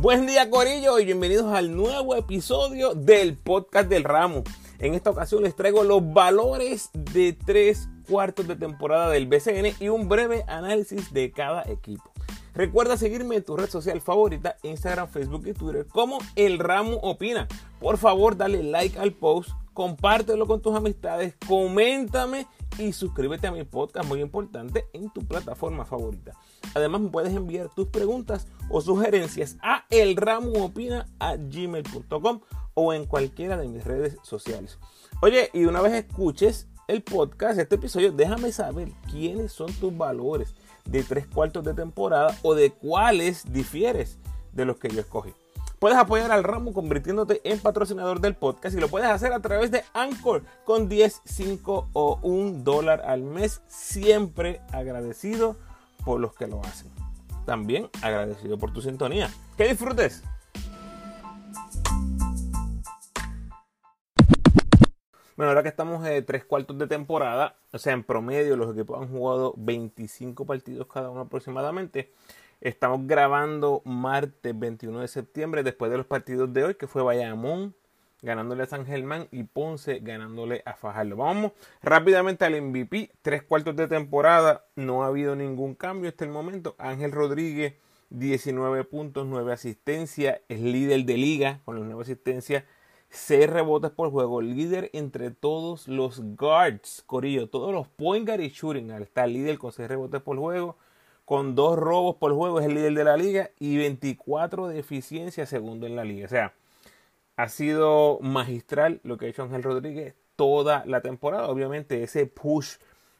Buen día Corillo y bienvenidos al nuevo episodio del podcast del ramo. En esta ocasión les traigo los valores de tres cuartos de temporada del BCN y un breve análisis de cada equipo. Recuerda seguirme en tu red social favorita, Instagram, Facebook y Twitter como El Ramo Opina. Por favor, dale like al post, compártelo con tus amistades, coméntame y suscríbete a mi podcast muy importante en tu plataforma favorita. Además, me puedes enviar tus preguntas o sugerencias a elramoopina.gmail.com o en cualquiera de mis redes sociales. Oye, y una vez escuches el podcast, este episodio, déjame saber quiénes son tus valores de tres cuartos de temporada o de cuáles difieres de los que yo escogí. Puedes apoyar al ramo convirtiéndote en patrocinador del podcast y lo puedes hacer a través de Anchor con 10, 5 o 1 dólar al mes. Siempre agradecido por los que lo hacen. También agradecido por tu sintonía. Que disfrutes. Bueno, ahora que estamos en tres cuartos de temporada, o sea, en promedio los equipos han jugado 25 partidos cada uno aproximadamente. Estamos grabando martes 21 de septiembre después de los partidos de hoy, que fue Bayamón ganándole a San Germán y Ponce ganándole a Fajardo. Vamos rápidamente al MVP, tres cuartos de temporada, no ha habido ningún cambio hasta el momento. Ángel Rodríguez, 19 puntos, 9 asistencias, es líder de liga con las 9 asistencias, 6 rebotes por juego, líder entre todos los guards, Corillo, todos los point guard y shooting, está líder con 6 rebotes por juego con dos robos por juego, es el líder de la liga y 24 de eficiencia segundo en la liga. O sea, ha sido magistral lo que ha hecho Ángel Rodríguez toda la temporada. Obviamente ese push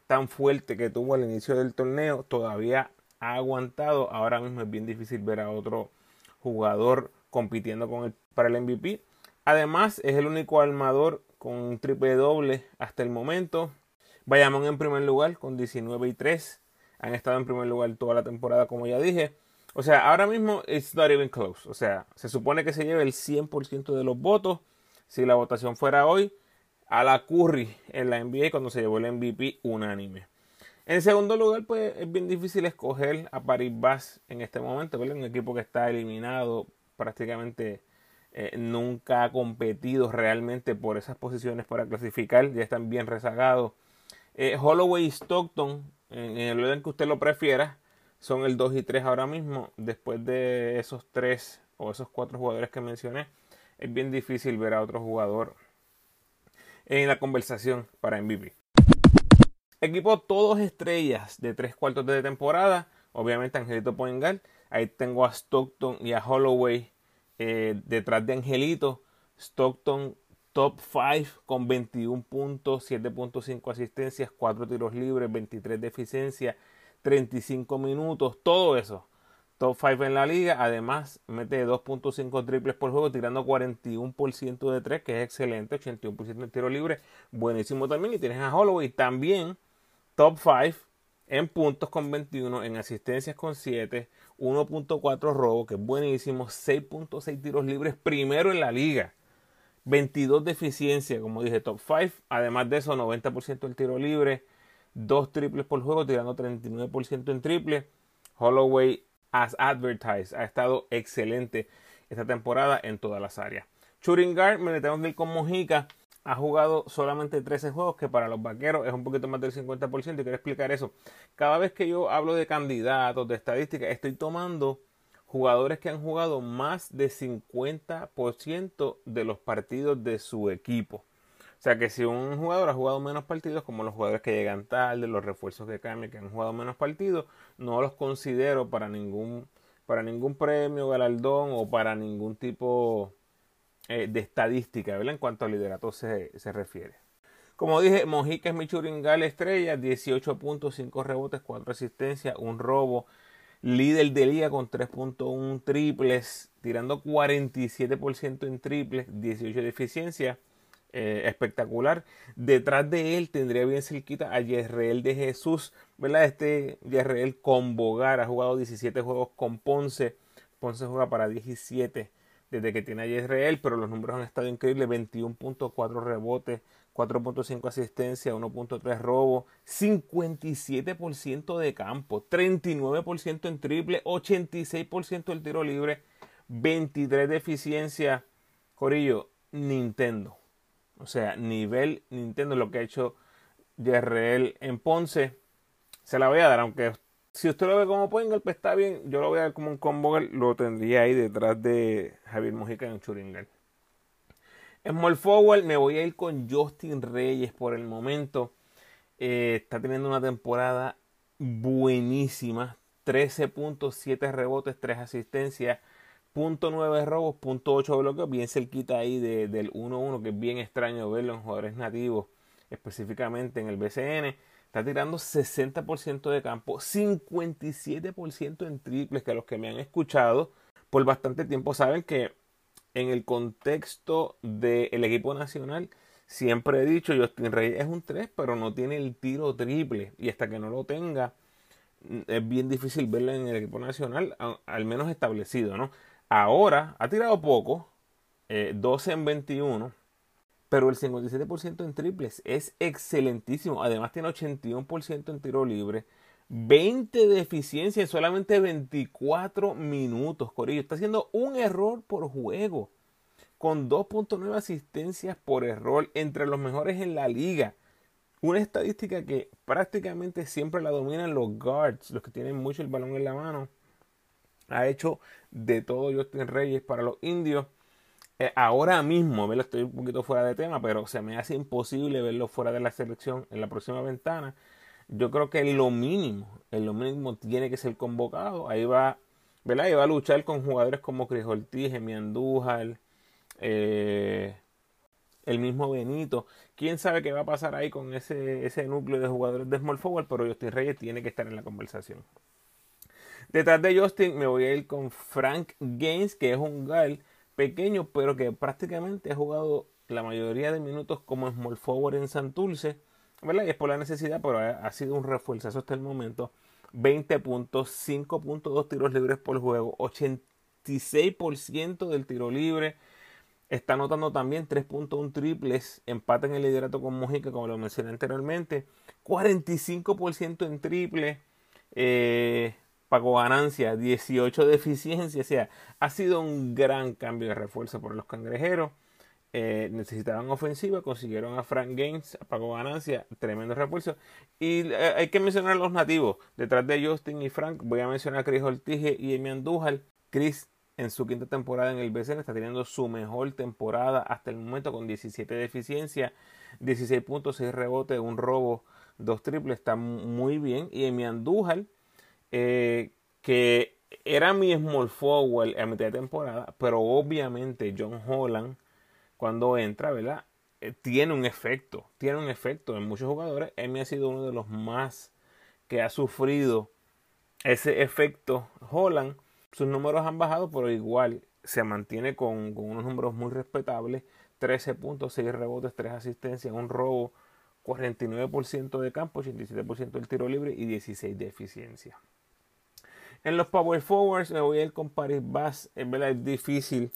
tan fuerte que tuvo al inicio del torneo todavía ha aguantado. Ahora mismo es bien difícil ver a otro jugador compitiendo con para el MVP. Además es el único armador con un triple doble hasta el momento. Bayamón en primer lugar con 19 y 3 han estado en primer lugar toda la temporada, como ya dije. O sea, ahora mismo it's not even close. O sea, se supone que se lleve el 100% de los votos. Si la votación fuera hoy, a la Curry en la NBA cuando se llevó el MVP unánime. En segundo lugar, pues es bien difícil escoger a Paris Bass en este momento, Un equipo que está eliminado, prácticamente eh, nunca ha competido realmente por esas posiciones para clasificar, ya están bien rezagados. Eh, Holloway Stockton en, el orden que usted lo prefiera, son el 2 y 3 ahora mismo. Después de esos 3 o esos 4 jugadores que mencioné, es bien difícil ver a otro jugador en la conversación para MVP. Equipo todos estrellas de 3 cuartos de temporada. Obviamente Angelito Poingal. Ahí tengo a Stockton y a Holloway eh, detrás de Angelito. Stockton top 5 con 21 puntos, 7.5 asistencias, 4 tiros libres, 23 de eficiencia, 35 minutos, todo eso. Top 5 en la liga, además mete 2.5 triples por juego, tirando 41% de 3, que es excelente, 81% de tiro libre, buenísimo también. Y tienes a Holloway también, top 5 en puntos con 21, en asistencias con 7, 1.4 robo, que es buenísimo, 6.6 tiros libres, primero en la liga. 22 de eficiencia, como dije, top 5. Además de eso, 90% del tiro libre, 2 triples por juego, tirando 39% en triple. Holloway, as advertised, ha estado excelente esta temporada en todas las áreas. Churingar, me le tengo que ir con Mojica. Ha jugado solamente 13 juegos, que para los vaqueros es un poquito más del 50%. Y quiero explicar eso. Cada vez que yo hablo de candidatos, de estadísticas, estoy tomando jugadores que han jugado más de 50% de los partidos de su equipo. O sea que si un jugador ha jugado menos partidos, como los jugadores que llegan tarde, los refuerzos que cambian, que han jugado menos partidos, no los considero para ningún, para ningún premio, galardón o para ningún tipo eh, de estadística, ¿verdad? En cuanto al liderato se, se refiere. Como dije, Mojica es mi churingal estrella, 18 puntos, 5 rebotes, 4 asistencias, un robo, líder de liga con 3.1 triples, tirando 47% en triples, 18 de eficiencia. Eh, espectacular. Detrás de él tendría bien cerquita a Yerreel de Jesús, ¿verdad? Este Yerreel con Bogar ha jugado 17 juegos con Ponce. Ponce juega para 17 desde que tiene a Yerreel, pero los números han estado increíbles: 21.4 rebotes, 4.5 asistencia, 1.3 robo, 57% de campo, 39% en triple, 86% del tiro libre, 23 de eficiencia. Corillo, Nintendo. O sea, nivel Nintendo, lo que ha hecho JRL en Ponce. Se la voy a dar, aunque si usted lo ve como Poingal, pues está bien. Yo lo voy a ver como un combo, lo tendría ahí detrás de Javier Mujica en Churingal. Small Forward me voy a ir con Justin Reyes por el momento. Eh, está teniendo una temporada buenísima. 13.7 rebotes, 3 asistencias, .9 robos, .8 bloqueos, bien cerquita ahí del 1-1, que es bien extraño verlo en jugadores nativos, específicamente en el BCN. Está tirando 60% de campo, 57% en triples, que los que me han escuchado por bastante tiempo saben que en el contexto del equipo nacional, siempre he dicho, Justin Reyes es un 3, pero no tiene el tiro triple. Y hasta que no lo tenga, es bien difícil verlo en el equipo nacional, al menos establecido, ¿no? Ahora ha tirado poco, 12 eh, en 21, pero el 57% en triples es excelentísimo. Además tiene 81% en tiro libre. 20 de eficiencia en solamente 24 minutos. Corillo está haciendo un error por juego. Con 2.9 asistencias por error. Entre los mejores en la liga. Una estadística que prácticamente siempre la dominan los guards. Los que tienen mucho el balón en la mano. Ha hecho de todo Justin Reyes para los indios. Eh, ahora mismo, ¿verdad? estoy un poquito fuera de tema, pero se me hace imposible verlo fuera de la selección en la próxima ventana. Yo creo que lo mínimo, en lo mínimo tiene que ser convocado. Ahí va, ¿verdad? Ahí va a luchar con jugadores como Cris Ortiz, Emi Andújar, eh, el mismo Benito. Quién sabe qué va a pasar ahí con ese, ese núcleo de jugadores de Small Forward, pero Justin Reyes tiene que estar en la conversación. Detrás de Justin me voy a ir con Frank Gaines, que es un gal pequeño, pero que prácticamente ha jugado la mayoría de minutos como small forward en Santurce, ¿verdad? Y es por la necesidad, pero ha, sido un refuerzo hasta el momento. 20 puntos, 5.2 tiros libres por juego, 86% del tiro libre. Está anotando también 3.1 triples, empate en el liderato con Mojica, como lo mencioné anteriormente. 45% en triple. Eh, Pago ganancia, 18 de eficiencia. O sea, ha sido un gran cambio de refuerzo por los cangrejeros. Eh, necesitaban ofensiva, consiguieron a Frank Gaines, pagó ganancia, tremendo refuerzo. Y eh, hay que mencionar a los nativos. Detrás de Justin y Frank, voy a mencionar a Chris Ortige y Emi Andújar. Chris en su quinta temporada en el BCN está teniendo su mejor temporada hasta el momento con 17 de eficiencia, 16 puntos, 6 rebotes, un robo, dos triples, está muy bien. Y Emi Andújar eh, que era mi small forward a mitad de temporada, pero obviamente John Holland, cuando entra, ¿verdad? Eh, tiene un efecto, tiene un efecto en muchos jugadores. Me ha sido uno de los más que ha sufrido ese efecto Holland. Sus números han bajado, pero igual se mantiene con unos números muy respetables. 13 puntos, 6 rebotes, 3 asistencias, un robo, 49% de campo, 87% del tiro libre y 16 de eficiencia. En los Power Forwards me voy a ir con Paris Bass. Es verdad, es difícil,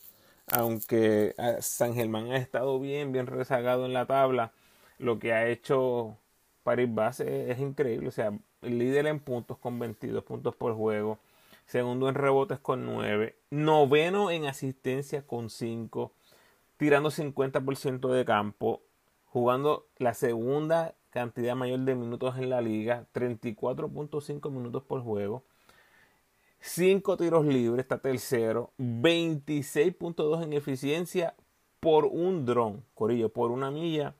aunque ah, San Germán ha estado bien, bien rezagado en la tabla. Lo que ha hecho Paris Bass es, increíble. O sea, líder en puntos con 22 puntos por juego. Segundo en rebotes con 9. Noveno en asistencia con 5. Tirando 50% de campo. Jugando la segunda cantidad mayor de minutos en la liga. 34.5 minutos por juego. 5 tiros libres, está tercero, 26.2 en eficiencia por un dron, Corillo, por una milla.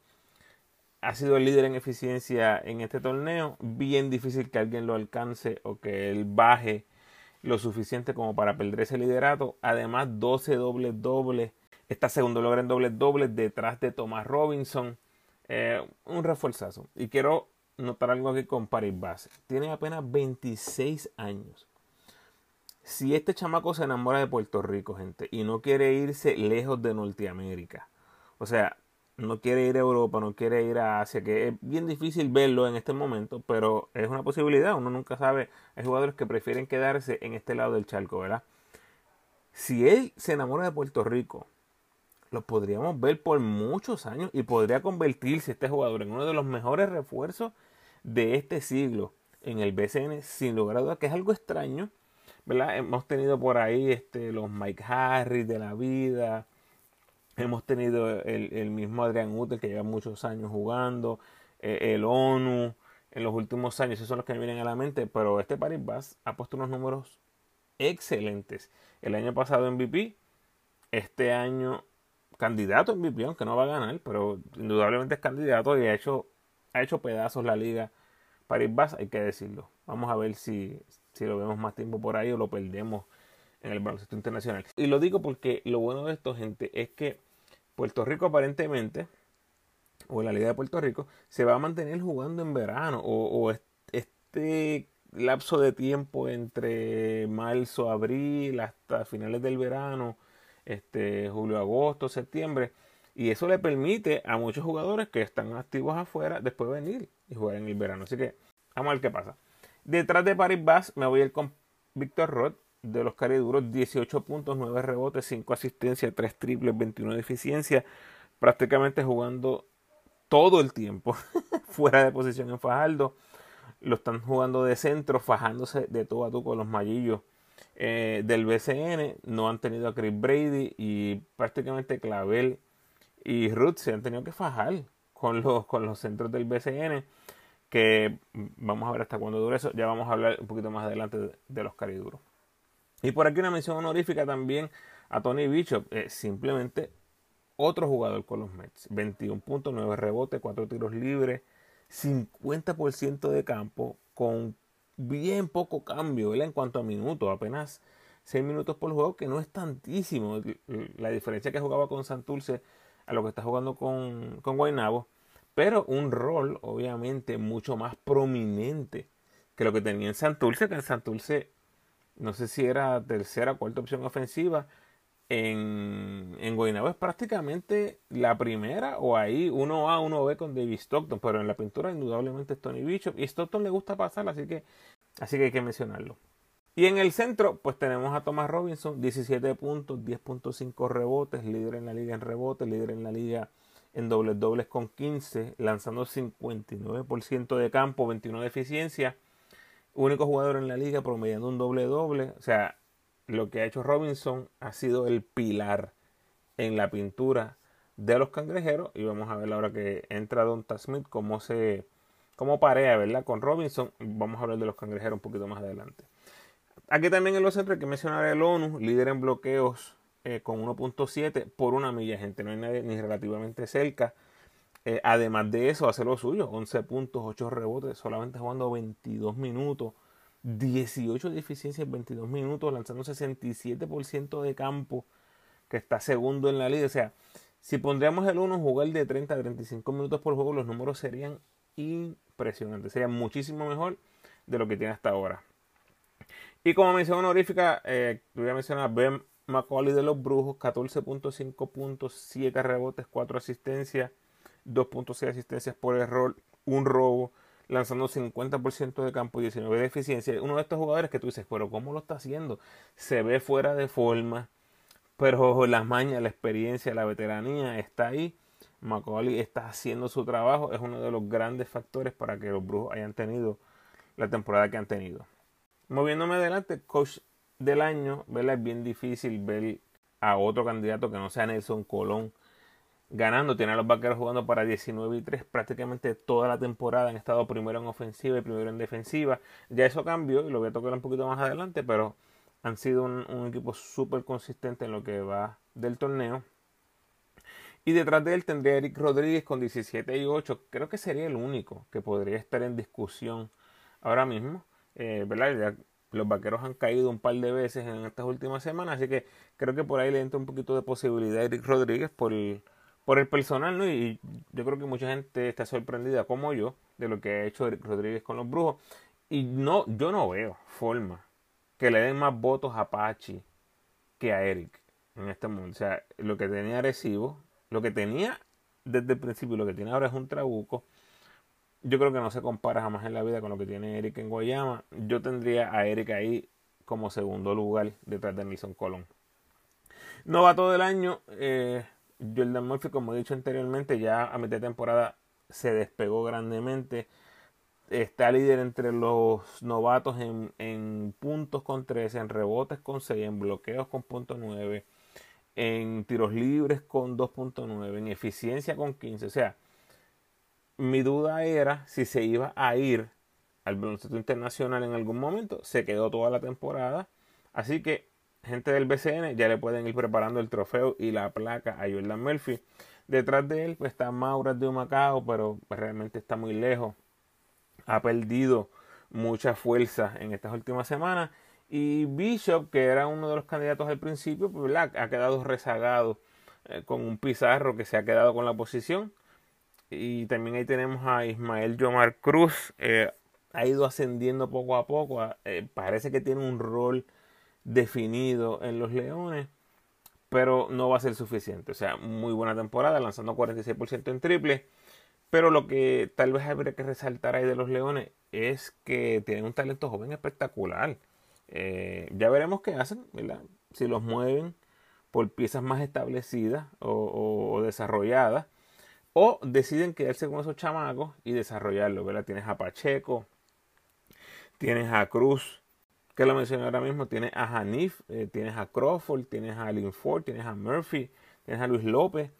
Ha sido el líder en eficiencia en este torneo. Bien difícil que alguien lo alcance o que él baje lo suficiente como para perder ese liderato. Además, 12 dobles dobles. Está segundo lugar en dobles dobles detrás de Thomas Robinson. Eh, un refuerzazo. Y quiero notar algo aquí con Paris Base. Tiene apenas 26 años si este chamaco se enamora de Puerto Rico, gente, y no quiere irse lejos de Norteamérica, o sea, no quiere ir a Europa, no quiere ir a Asia, que es bien difícil verlo en este momento, pero es una posibilidad, uno nunca sabe, hay jugadores que prefieren quedarse en este lado del charco, ¿verdad? Si él se enamora de Puerto Rico, lo podríamos ver por muchos años y podría convertirse este jugador en uno de los mejores refuerzos de este siglo en el BCN, sin lugar a dudas, que es algo extraño, Hemos tenido por ahí este, los Mike Harris de la vida. Hemos tenido el, mismo Adrián Uter que lleva muchos años jugando. Eh, el ONU en los últimos años. Esos son los que me vienen a la mente. Pero este Paris Bass ha puesto unos números excelentes. El año pasado MVP. Este año candidato en MVP, aunque no va a ganar. Pero indudablemente es candidato y ha hecho, ha hecho pedazos la liga. Paris Bass, hay que decirlo. Vamos a ver si, si lo vemos más tiempo por ahí o lo perdemos en el baloncesto internacional. Y lo digo porque lo bueno de esto, gente, es que Puerto Rico aparentemente, o la Liga de Puerto Rico, se va a mantener jugando en verano, o, este lapso de tiempo entre marzo, abril, hasta finales del verano, este, julio, agosto, septiembre. Y eso le permite a muchos jugadores que están activos afuera después venir y jugar en el verano. Así que vamos a ver qué pasa. Detrás de Paris Bass me voy a ir con Víctor Roth de los cariduros, 18 puntos, 9 rebotes, 5 asistencias, 3 triples, 21 de eficiencia, prácticamente jugando todo el tiempo fuera de posición en Fajardo. Lo están jugando de centro, fajándose de todo a todo con los mallillos eh, del BCN. No han tenido a Chris Brady y prácticamente Clavel y Ruth se han tenido que fajar con los, con los centros del BCN que vamos a ver hasta cuándo dura eso. Ya vamos a hablar un poquito más adelante de, los cariduros. Y por aquí una mención honorífica también a Tony Bishop, eh, simplemente otro jugador con los Mets. 21.9 rebotes, 4 tiros libres, 50% de campo, con bien poco cambio en cuanto a minutos, apenas 6 minutos por juego, que no es tantísimo. La diferencia que jugaba con Santurce a lo que está jugando con, con Guaynabo pero un rol obviamente mucho más prominente que lo que tenía en Santurce, que en Santurce no sé si era tercera o cuarta opción ofensiva, en, en es prácticamente la primera, o ahí uno A, uno B con David Stockton, pero en la pintura indudablemente es Tony Bishop, y Stockton le gusta pasar, así que, así que hay que mencionarlo. Y en el centro, pues tenemos a Thomas Robinson, 17 puntos, 10.5 rebotes, líder en la liga en rebotes, líder en la liga en dobles dobles con 15, lanzando 59% de campo, 21 de eficiencia. Único jugador en la liga promediando un doble doble. O sea, lo que ha hecho Robinson ha sido el pilar en la pintura de los cangrejeros. Y vamos a ver ahora que entra Donta Smith cómo se cómo parea, ¿verdad? Con Robinson. Vamos a hablar de los cangrejeros un poquito más adelante. Aquí también en los centros hay que mencionar el ONU, líder en bloqueos eh, con 1.7 por una milla, gente. No hay nadie ni relativamente cerca. Eh, además de eso, hace lo suyo: 11 puntos, 8 rebotes, solamente jugando 22 minutos, 18 de eficiencia en 22 minutos, lanzando 67% de campo, que está segundo en la liga. O sea, si pondríamos el 1 jugar de 30 a 35 minutos por juego, los números serían impresionantes. Sería muchísimo mejor de lo que tiene hasta ahora. Y como mención honorífica, eh, voy a mencionar Ben Macaulay de los Brujos, 14.5 puntos, 7 rebotes, 4 asistencias, 2.6 asistencias por error, un robo, lanzando 50% de campo y 19 de eficiencia. Uno de estos jugadores que tú dices, pero ¿cómo lo está haciendo? Se ve fuera de forma, pero las mañas, la experiencia, la veteranía está ahí. Macaulay está haciendo su trabajo, es uno de los grandes factores para que los Brujos hayan tenido la temporada que han tenido. Moviéndome adelante, coach del año, ¿verdad? Es bien difícil ver a otro candidato que no sea Nelson Colón ganando. Tiene a los vaqueros jugando para 19 y 3 prácticamente toda la temporada. Han estado primero en ofensiva y primero en defensiva. Ya eso cambió y lo voy a tocar un poquito más adelante, pero han sido un, equipo súper consistente en lo que va del torneo. Y detrás de él tendría Eric Rodríguez con 17 y 8. Creo que sería el único que podría estar en discusión ahora mismo. Eh, ¿verdad? Los vaqueros han caído un par de veces en estas últimas semanas, así que creo que por ahí le entra un poquito de posibilidad a Eric Rodríguez por el, por el personal, ¿no? Y yo creo que mucha gente está sorprendida, como yo, de lo que ha hecho Eric Rodríguez con los brujos. Y no, yo no veo forma que le den más votos a Pachi que a Eric en este mundo. O sea, lo que tenía Recibo, lo que tenía desde el principio, lo que tiene ahora es un trabuco yo creo que no se compara jamás en la vida con lo que tiene Eric en Guayama. Yo tendría a Eric ahí como segundo lugar detrás de Nelson Colón. No va todo el año. Eh, Jordan Murphy, como he dicho anteriormente, ya a mitad de temporada se despegó grandemente. está líder entre los novatos en, en, puntos con 13, en rebotes con 6, en bloqueos con punto 9, en tiros libres con 2.9, en eficiencia con 15. O sea, mi duda era si se iba a ir al baloncesto internacional en algún momento. Se quedó toda la temporada. Así que, gente del BCN, ya le pueden ir preparando el trofeo y la placa a Jordan Murphy. Detrás de él pues, está Maura de Macao, pero realmente está muy lejos. Ha perdido mucha fuerza en estas últimas semanas. Y Bishop, que era uno de los candidatos al principio, pues, ha quedado rezagado eh, con un Pizarro que se ha quedado con la posición. Y también ahí tenemos a Ismael Yomar Cruz. Eh, ha ido ascendiendo poco a poco. Eh, parece que tiene un rol definido en los Leones. Pero no va a ser suficiente. O sea, muy buena temporada, lanzando 46% en triple. Pero lo que tal vez habría que resaltar ahí de los Leones es que tienen un talento joven espectacular. Eh, ya veremos qué hacen, ¿verdad? Si los mueven por piezas más establecidas o desarrolladas o deciden quedarse con esos chamacos y desarrollarlo, ¿verdad? Tienes a Pacheco, tienes a Cruz, que lo mencioné ahora mismo, tienes a Hanif, eh, tienes a Crawford, tienes a Linford, tienes a Murphy, tienes a Luis López.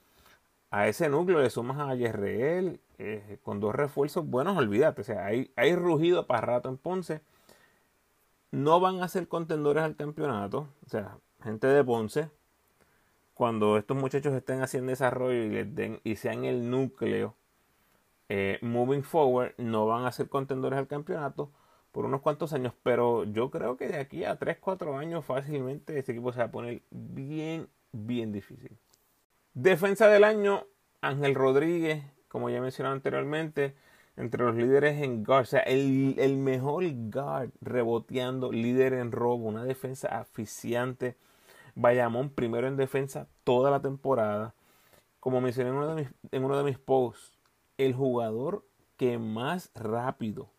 A ese núcleo le sumas a Yerreel eh, con dos refuerzos buenos, olvídate. O sea, hay, hay rugido para rato en Ponce. No van a ser contendores al campeonato. O sea, gente de Ponce cuando estos muchachos estén haciendo desarrollo y, les den, y sean el núcleo eh, moving forward, no van a ser contendores al campeonato por unos cuantos años, pero yo creo que de aquí a 3, 4 años fácilmente este equipo se va a poner bien, bien difícil. Defensa del año, Ángel Rodríguez, como ya mencionado anteriormente, entre los líderes en guard, o sea, el, mejor guard reboteando, líder en robo, una defensa aficiante Bayamón primero en defensa toda la temporada. Como mencioné en uno de mis, en uno de mis posts, el jugador que más rápido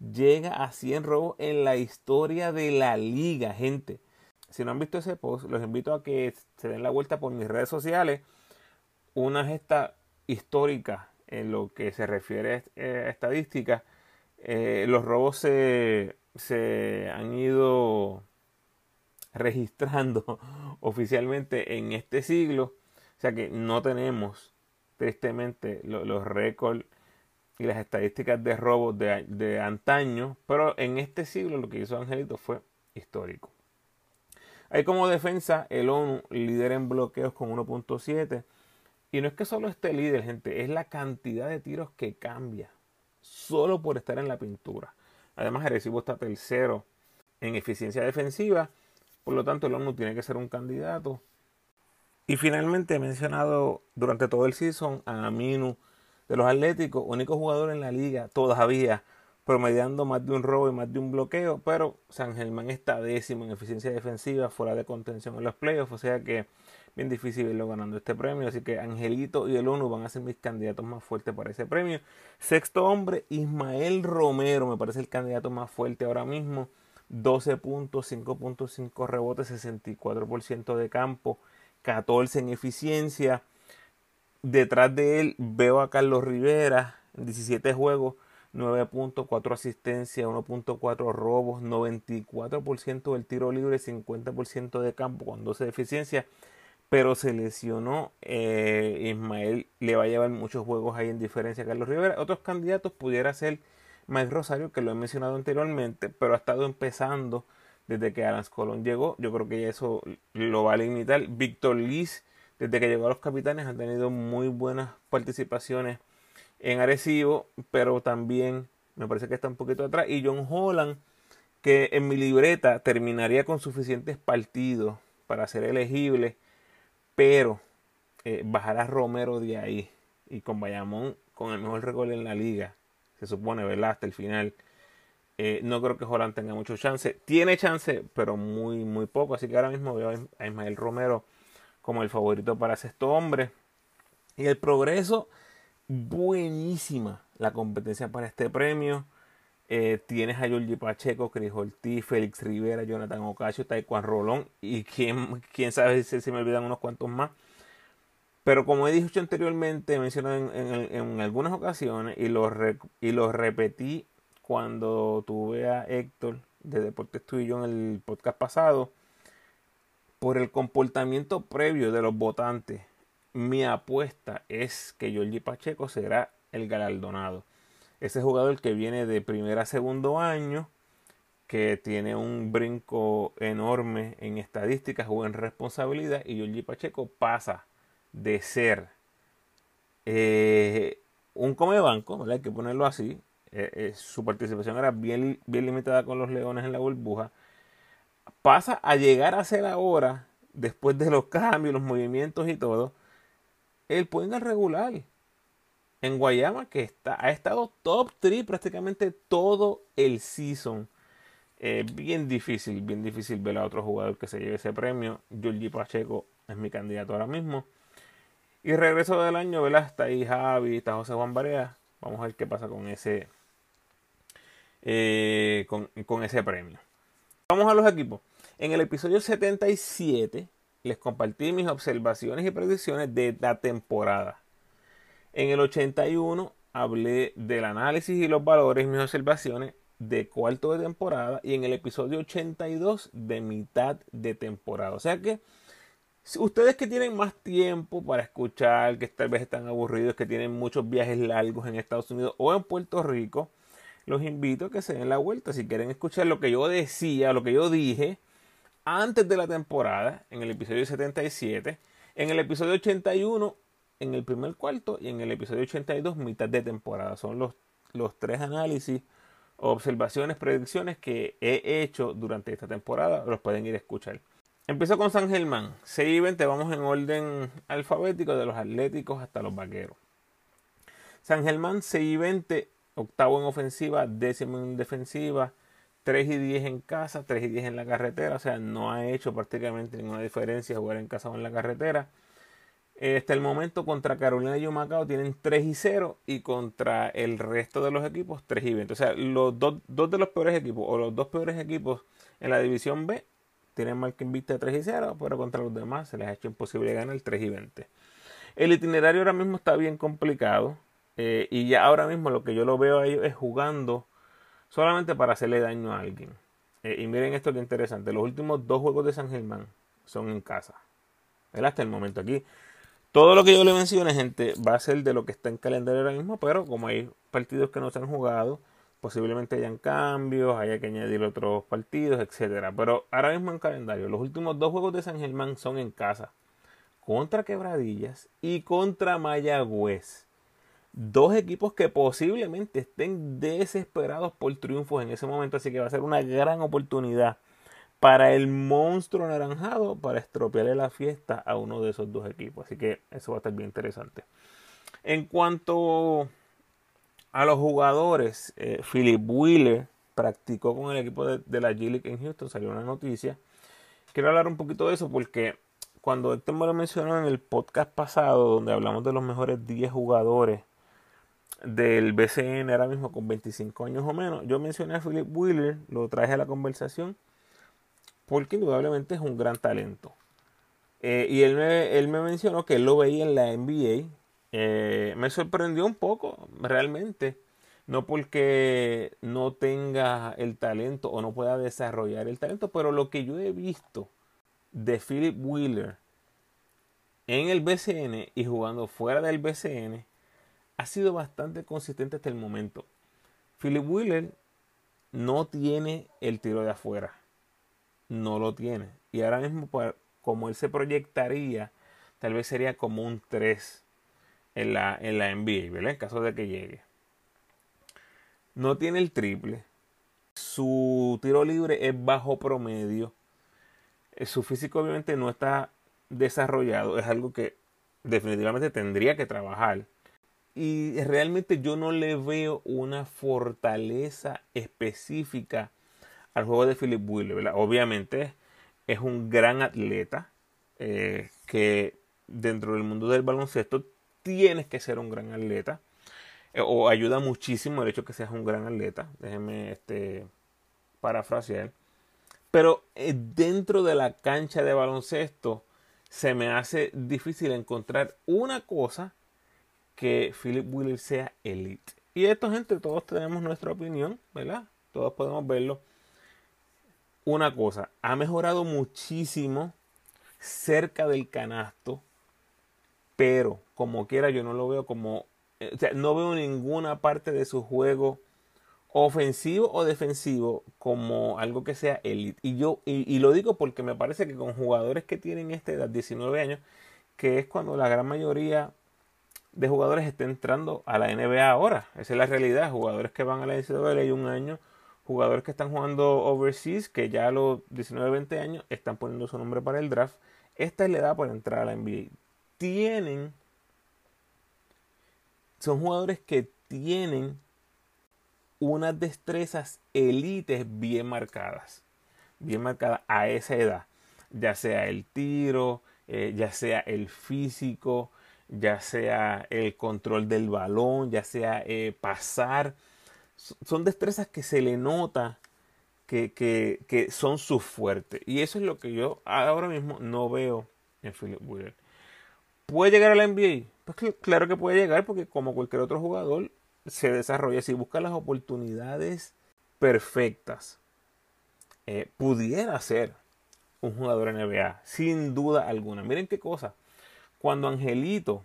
llega a 100 robos en la historia de la liga, gente. Si no han visto ese post, los invito a que se den la vuelta por mis redes sociales. Una gesta histórica en lo que se refiere a estadística. Eh, los robos se, se han ido registrando oficialmente en este siglo. O sea que no tenemos, tristemente, los récords y las estadísticas de robos de, de, antaño, pero en este siglo lo que hizo Angelito fue histórico. Hay como defensa el ONU líder en bloqueos con 1.7. Y no es que solo esté líder, gente, es la cantidad de tiros que cambia solo por estar en la pintura. Además, el recibo está tercero en eficiencia defensiva por lo tanto, el ONU tiene que ser un candidato. Y finalmente he mencionado durante todo el season a Aminu de los Atléticos, único jugador en la liga todavía promediando más de un robo y más de un bloqueo, pero San Germán está décimo en eficiencia defensiva, fuera de contención en los playoffs, o sea que bien difícil verlo ganando este premio, así que Angelito y el ONU van a ser mis candidatos más fuertes para ese premio. Sexto hombre, Ismael Romero, me parece el candidato más fuerte ahora mismo. 12 puntos, 5.5 rebotes, 64% de campo, 14 en eficiencia. Detrás de él veo a Carlos Rivera, 17 juegos, 9 puntos, 4 asistencias, 1.4 robos, 94% del tiro libre, 50% de campo con 12 de eficiencia. Pero se lesionó. Eh, Ismael le va a llevar muchos juegos ahí en diferencia a Carlos Rivera. Otros candidatos pudiera ser Mike Rosario, que lo he mencionado anteriormente, pero ha estado empezando desde que Alan Colón llegó. Yo creo que eso lo va a limitar. Víctor Liz, desde que llegó a los capitanes, ha tenido muy buenas participaciones en Arecibo, pero también me parece que está un poquito atrás. Y John Holland, que en mi libreta terminaría con suficientes partidos para ser elegible, pero eh, bajará Romero de ahí. Y con Bayamón, con el mejor récord en la liga, se supone, ¿verdad? Hasta el final. Eh, no creo que Holland tenga mucho chance. Tiene chance, pero muy, muy poco. Así que ahora mismo veo a Ismael Romero como el favorito para sexto hombre. Y el progreso, buenísima la competencia para este premio. Eh, tienes a Giorgi Pacheco, Cris Ortiz, Félix Rivera, Jonathan Ocasio, Taekwondo Rolón y quién, quién sabe si se me olvidan unos cuantos más. Pero como he dicho anteriormente, mencionado en, algunas ocasiones y lo, y lo repetí cuando tuve a Héctor de Deportes Tuyo en el podcast pasado, por el comportamiento previo de los votantes, mi apuesta es que Jorge Pacheco será el galardonado. Ese jugador que viene de primer a segundo año, que tiene un brinco enorme en estadísticas o en responsabilidad, y Jorge Pacheco pasa de ser eh, un come banco, hay que ponerlo así, eh, eh, su participación era bien, bien limitada con los Leones en la burbuja, pasa a llegar a ser ahora, después de los cambios, los movimientos y todo, el puente regular en Guayama que está, ha estado top 3 prácticamente todo el season. Bien difícil, bien difícil ver a otro jugador que se lleve ese premio. Georgie Pacheco es mi candidato ahora mismo. Y regreso del año, ¿verdad? Está ahí Javi, está José Juan Barea. Vamos a ver qué pasa con ese, eh, con, ese premio. Vamos a los equipos. En el episodio 77 les compartí mis observaciones y predicciones de la temporada. En el 81 hablé del análisis y los valores, mis observaciones de cuarto de temporada y en el episodio 82 de mitad de temporada. O sea que ustedes que tienen más tiempo para escuchar, que tal vez están aburridos, que tienen muchos viajes largos en Estados Unidos o en Puerto Rico, los invito a que se den la vuelta. Si quieren escuchar lo que yo decía, lo que yo dije antes de la temporada, en el episodio 77, en el episodio 81, en el primer cuarto y en el episodio 82, mitad de temporada. Son los, los tres análisis, observaciones, predicciones que he hecho durante esta temporada. Los pueden ir a escuchar. Empiezo con San Germán. 6 y 20, vamos en orden alfabético de los atléticos hasta los vaqueros. San Germán 6 y 20 octavo en ofensiva, décimo en defensiva, 3 y 10 en casa, 3 y 10 en la carretera, o sea, no ha hecho prácticamente ninguna diferencia jugar en casa o en la carretera. Hasta el momento contra Carolina y Macao tienen 3 y 0 y contra el resto de los equipos 3 y 20. O sea, los dos de los peores equipos o los dos peores equipos en la división B tienen marca vista de 3 y 0, pero contra los demás se les ha hecho imposible ganar el 3 y 20. El itinerario ahora mismo está bien complicado. Eh, y ya ahora mismo lo que yo lo veo a ellos es jugando solamente para hacerle daño a alguien. Eh, y miren esto que interesante. Los últimos dos juegos de San Germán son en casa. Hasta el momento aquí. Todo lo que yo le mencione, gente, va a ser de lo que está en calendario ahora mismo. Pero como hay partidos que no se han jugado, posiblemente hayan cambios, haya que añadir otros partidos, etcétera. Pero ahora mismo en calendario, los últimos dos juegos de San Germán son en casa. Contra Quebradillas y contra Mayagüez dos equipos que posiblemente estén desesperados por triunfos en ese momento, así que va a ser una gran oportunidad para el monstruo anaranjado para estropearle la fiesta a uno de esos dos equipos, así que eso va a estar bien interesante. En cuanto a los jugadores, eh, Philip Wheeler practicó con el equipo de, la G League en Houston, salió una noticia. Quiero hablar un poquito de eso porque cuando Héctor me lo mencionó en el podcast pasado, donde hablamos de los mejores 10 jugadores del BCN ahora mismo con 25 años o menos. Yo mencioné a Philip Wheeler, lo traje a la conversación porque indudablemente es un gran talento. Eh, y él me, él me mencionó que él lo veía en la NBA. Eh, me sorprendió un poco, realmente. No porque no tenga el talento o no pueda desarrollar el talento, pero lo que yo he visto de Philip Wheeler en el BCN y jugando fuera del BCN ha sido bastante consistente hasta el momento. Philip Wheeler no tiene el tiro de afuera. No lo tiene. Y ahora mismo, pues, como él se proyectaría, tal vez sería como un 3 en la, en la NBA, ¿verdad? En caso de que llegue. No tiene el triple. Su tiro libre es bajo promedio. Eh, su físico obviamente no está desarrollado. Es algo que definitivamente tendría que trabajar y realmente yo no le veo una fortaleza específica al juego de Philip Wheeler. Obviamente es un gran atleta eh, que dentro del mundo del baloncesto tienes que ser un gran atleta eh, o ayuda muchísimo el hecho que seas un gran atleta. Déjenme este, parafrasear. Pero eh, dentro de la cancha de baloncesto se me hace difícil encontrar una cosa que Philip Wheeler sea elite. Y esto, gente, todos tenemos nuestra opinión, ¿verdad? Todos podemos verlo. Una cosa, ha mejorado muchísimo cerca del canasto, pero como quiera yo no lo veo como, o sea, no veo ninguna parte de su juego ofensivo o defensivo como algo que sea elite. Y yo, y, lo digo porque me parece que con jugadores que tienen esta edad, 19 años, que es cuando la gran mayoría de jugadores está entrando a la NBA ahora. Esa es la realidad. Jugadores que van a la NCAA un año, jugadores que están jugando overseas, que ya a los 19, 20 años están poniendo su nombre para el draft. Esta es la edad para entrar a la NBA. Tienen, son jugadores que tienen unas destrezas élites bien marcadas, bien marcadas a esa edad, ya sea el tiro, eh, ya sea el físico, ya sea el control del balón, ya sea eh, pasar. Son destrezas que se le nota que, que, son su fuerte. Y eso es lo que yo ahora mismo no veo en Philip Wheeler. ¿Puede llegar a la NBA? Pues claro que puede llegar porque como cualquier otro jugador se desarrolla, si busca las oportunidades perfectas, eh, pudiera ser un jugador NBA, sin duda alguna. Miren qué cosa. Cuando Angelito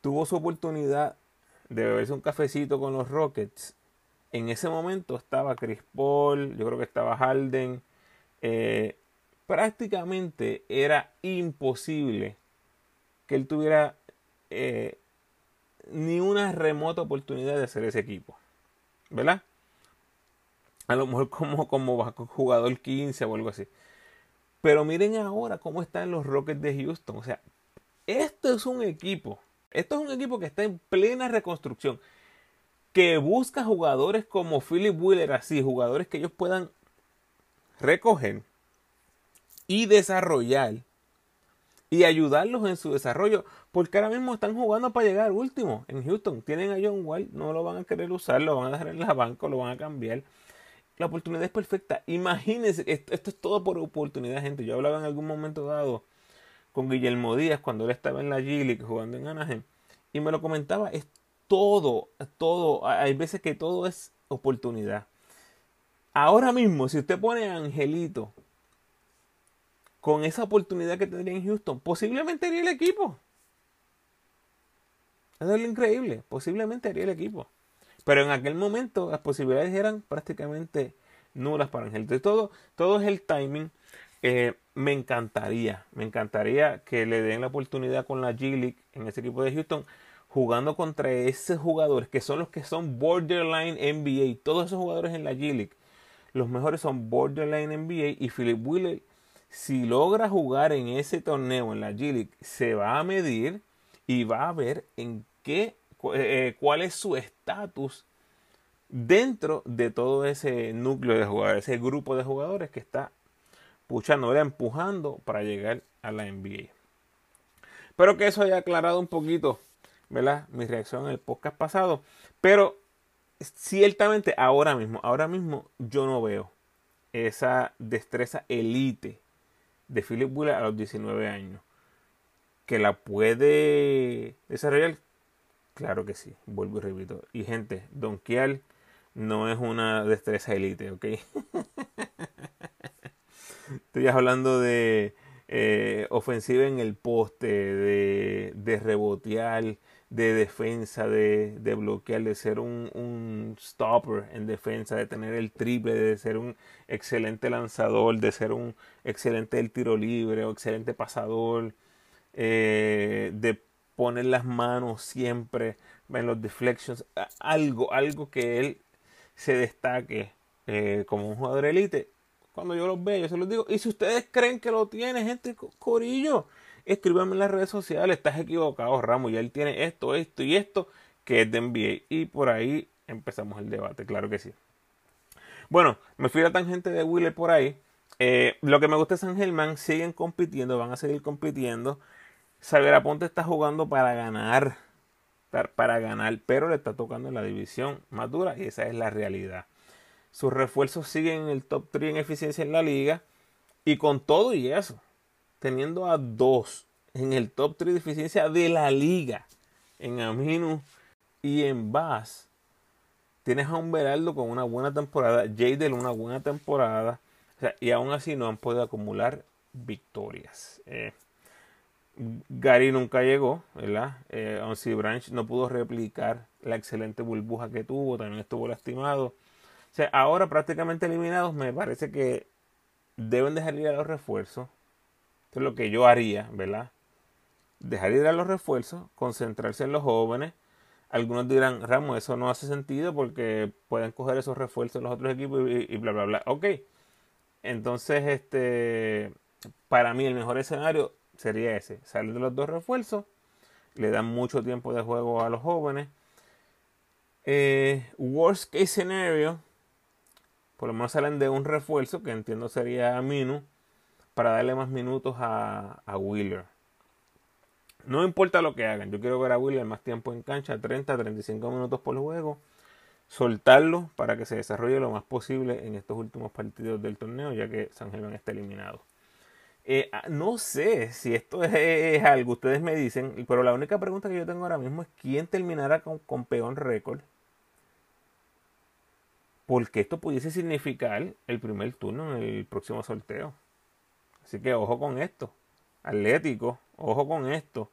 tuvo su oportunidad de beberse un cafecito con los Rockets, en ese momento estaba Chris Paul, yo creo que estaba Harden. Eh, prácticamente era imposible que él tuviera eh, ni una remota oportunidad de hacer ese equipo. ¿Verdad? A lo mejor como, como jugador 15 o algo así. Pero miren ahora cómo están los Rockets de Houston. O sea, esto es un equipo. Esto es un equipo que está en plena reconstrucción. Que busca jugadores como Philip Wheeler, así, jugadores que ellos puedan recoger y desarrollar y ayudarlos en su desarrollo. Porque ahora mismo están jugando para llegar último en Houston. Tienen a John White, no lo van a querer usar, lo van a dejar en la banca, lo van a cambiar. La oportunidad es perfecta. Imagínense, esto, es todo por oportunidad, gente. Yo hablaba en algún momento dado con Guillermo Díaz cuando él estaba en la G-League jugando en Anaheim. Y me lo comentaba, es todo, todo. Hay veces que todo es oportunidad. Ahora mismo, si usted pone a Angelito con esa oportunidad que tendría en Houston, posiblemente haría el equipo. es lo increíble, posiblemente haría el equipo. Pero en aquel momento las posibilidades eran prácticamente nulas para Ángel. todo, todo es el timing. Eh, me encantaría, me encantaría que le den la oportunidad con la G League en ese equipo de Houston, jugando contra esos jugadores que son los que son borderline NBA. Todos esos jugadores en la G League, los mejores son borderline NBA y Philip Wheeler si logra jugar en ese torneo en la G League, se va a medir y va a ver en qué, eh, cuál es su estatus dentro de todo ese núcleo de jugadores, ese grupo de jugadores que está puchando, empujando para llegar a la NBA. Espero que eso haya aclarado un poquito, ¿verdad? Mi reacción en el podcast pasado. Pero ciertamente ahora mismo, ahora mismo yo no veo esa destreza elite de Philip Wheeler a los 19 años. ¿Que la puede desarrollar? Claro que sí, vuelvo y repito. Y gente, donkear no es una destreza elite, ¿ok? Estoy hablando de eh, ofensiva en el poste, de, de rebotear, de defensa, de, de bloquear, de ser un, un, stopper en defensa, de tener el triple, de ser un excelente lanzador, de ser un excelente el tiro libre o excelente pasador, eh, de poner las manos siempre en los deflections, algo, algo que él se destaque eh, como un jugador elite. Cuando yo los veo, yo se los digo. Y si ustedes creen que lo tiene, gente, corillo, escríbame en las redes sociales, estás equivocado, Ramos, y él tiene esto, esto y esto que es de NBA. Y por ahí empezamos el debate, claro que sí. Bueno, me fui a la tangente de Wheeler por ahí. Eh, lo que me gusta es San Germán, siguen compitiendo, van a seguir compitiendo. Xavier Aponte está jugando para ganar, para ganar, pero le está tocando en la división más dura y esa es la realidad. Sus refuerzos siguen en el top 3 en eficiencia en la liga y con todo y eso, teniendo a dos en el top 3 de eficiencia de la liga, en Aminu y en Bass, tienes a un Beraldo con una buena temporada, Jadel una buena temporada, y aún así no han podido acumular victorias. Eh, Gary nunca llegó, ¿verdad? Eh, Branch no pudo replicar la excelente burbuja que tuvo, también estuvo lastimado. O sea, ahora prácticamente eliminados, me parece que deben dejar ir a los refuerzos. Es lo que yo haría, ¿verdad? Dejar ir a los refuerzos, concentrarse en los jóvenes. Algunos dirán, Ramos, eso no hace sentido porque pueden coger esos refuerzos los otros equipos y, bla, bla, bla. Ok. Entonces, este, para mí el mejor escenario sería ese. Salen de los dos refuerzos, le dan mucho tiempo de juego a los jóvenes. Eh, worst case scenario, por lo menos salen de un refuerzo, que entiendo sería Minu, para darle más minutos a, a Wheeler. No importa lo que hagan, yo quiero ver a Wheeler más tiempo en cancha, 30, 35 minutos por juego, soltarlo para que se desarrolle lo más posible en estos últimos partidos del torneo, ya que San Germán está eliminado. Eh, ah, no sé si esto es, algo, ustedes me dicen, pero la única pregunta que yo tengo ahora mismo es quién terminará con, con peón récord. Porque esto pudiese significar el primer turno en el próximo sorteo. Así que ojo con esto. Atlético, ojo con esto.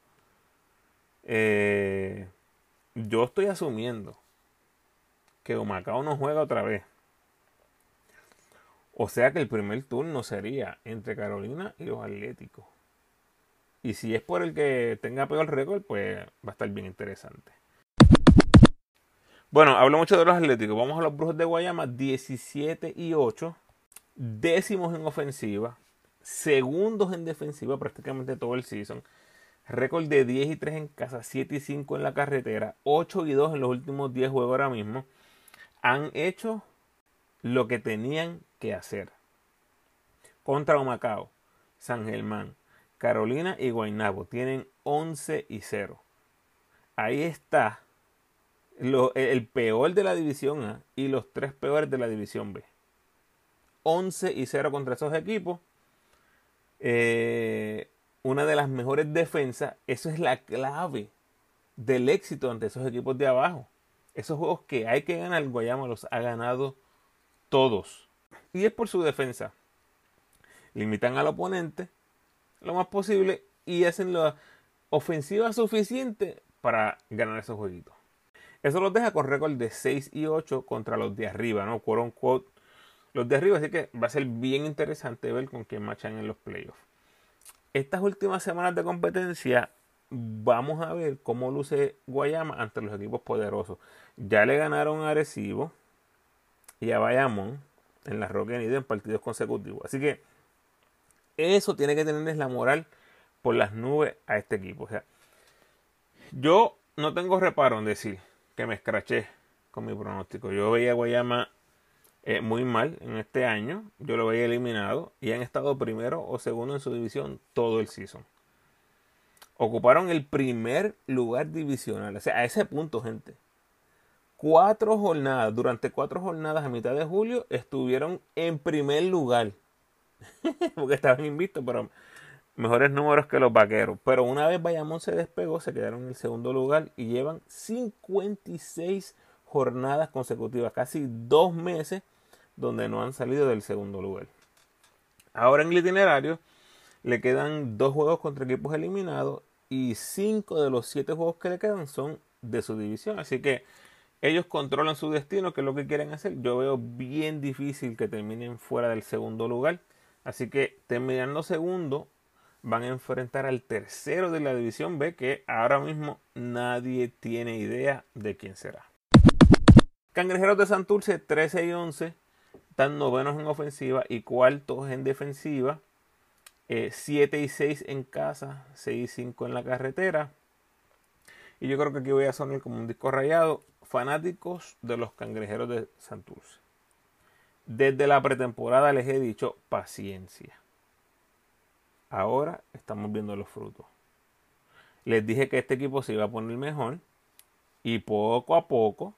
Eh, yo estoy asumiendo que Humacao no juega otra vez. O sea que el primer turno sería entre Carolina y los Atléticos. Y si es por el que tenga peor récord, pues va a estar bien interesante. Bueno, hablo mucho de los Atléticos. Vamos a los Brujos de Guayama, 17 y 8. Décimos en ofensiva. Segundos en defensiva prácticamente todo el season. Récord de 10 y 3 en casa, 7 y 5 en la carretera, 8 y 2 en los últimos 10 juegos ahora mismo. Han hecho lo que tenían que hacer. Contra Macao, San Germán, Carolina y Guaynabo tienen 11 y 0. Ahí está el peor de la división A y los tres peores de la división B. 11 y 0 contra esos equipos. Eh, una de las mejores defensas. Eso es la clave del éxito ante esos equipos de abajo. Esos juegos que hay que ganar, Guayama los ha ganado todos. Y es por su defensa. Limitan al oponente lo más posible y hacen la ofensiva suficiente para ganar esos jueguitos. Eso los deja con récord de 6 y 8 contra los de arriba, ¿no? Quote quote, los de arriba, así que va a ser bien interesante ver con quién machan en los playoffs. Estas últimas semanas de competencia vamos a ver cómo luce Guayama ante los equipos poderosos. Ya le ganaron a Arecibo, y a Bayamón en la Unida en partidos consecutivos. Así que eso tiene que tenerles la moral por las nubes a este equipo. O sea, yo no tengo reparo en decir que me escraché con mi pronóstico. Yo veía a Guayama eh, muy mal en este año. Yo lo veía eliminado y han estado primero o segundo en su división todo el season. Ocuparon el primer lugar divisional. O sea, a ese punto, gente cuatro jornadas, durante cuatro jornadas a mitad de julio, estuvieron en primer lugar. Porque estaban invictos, pero mejores números que los vaqueros. Pero una vez Bayamón se despegó, se quedaron en el segundo lugar y llevan 56 jornadas consecutivas, casi dos meses donde no han salido del segundo lugar. Ahora en el itinerario le quedan dos juegos contra equipos eliminados y cinco de los siete juegos que le quedan son de su división. Así que ellos controlan su destino, que es lo que quieren hacer. Yo veo bien difícil que terminen fuera del segundo lugar. Así que terminando segundo, van a enfrentar al tercero de la división B, que ahora mismo nadie tiene idea de quién será. Cangrejeros de Santurce 13 y 11, están novenos en ofensiva y cuartos en defensiva. 7 eh, y 6 en casa, 6 y 5 en la carretera. Y yo creo que aquí voy a sonar como un disco rayado fanáticos de los cangrejeros de Santurce. Desde la pretemporada les he dicho paciencia. Ahora estamos viendo los frutos. Les dije que este equipo se iba a poner mejor y poco a poco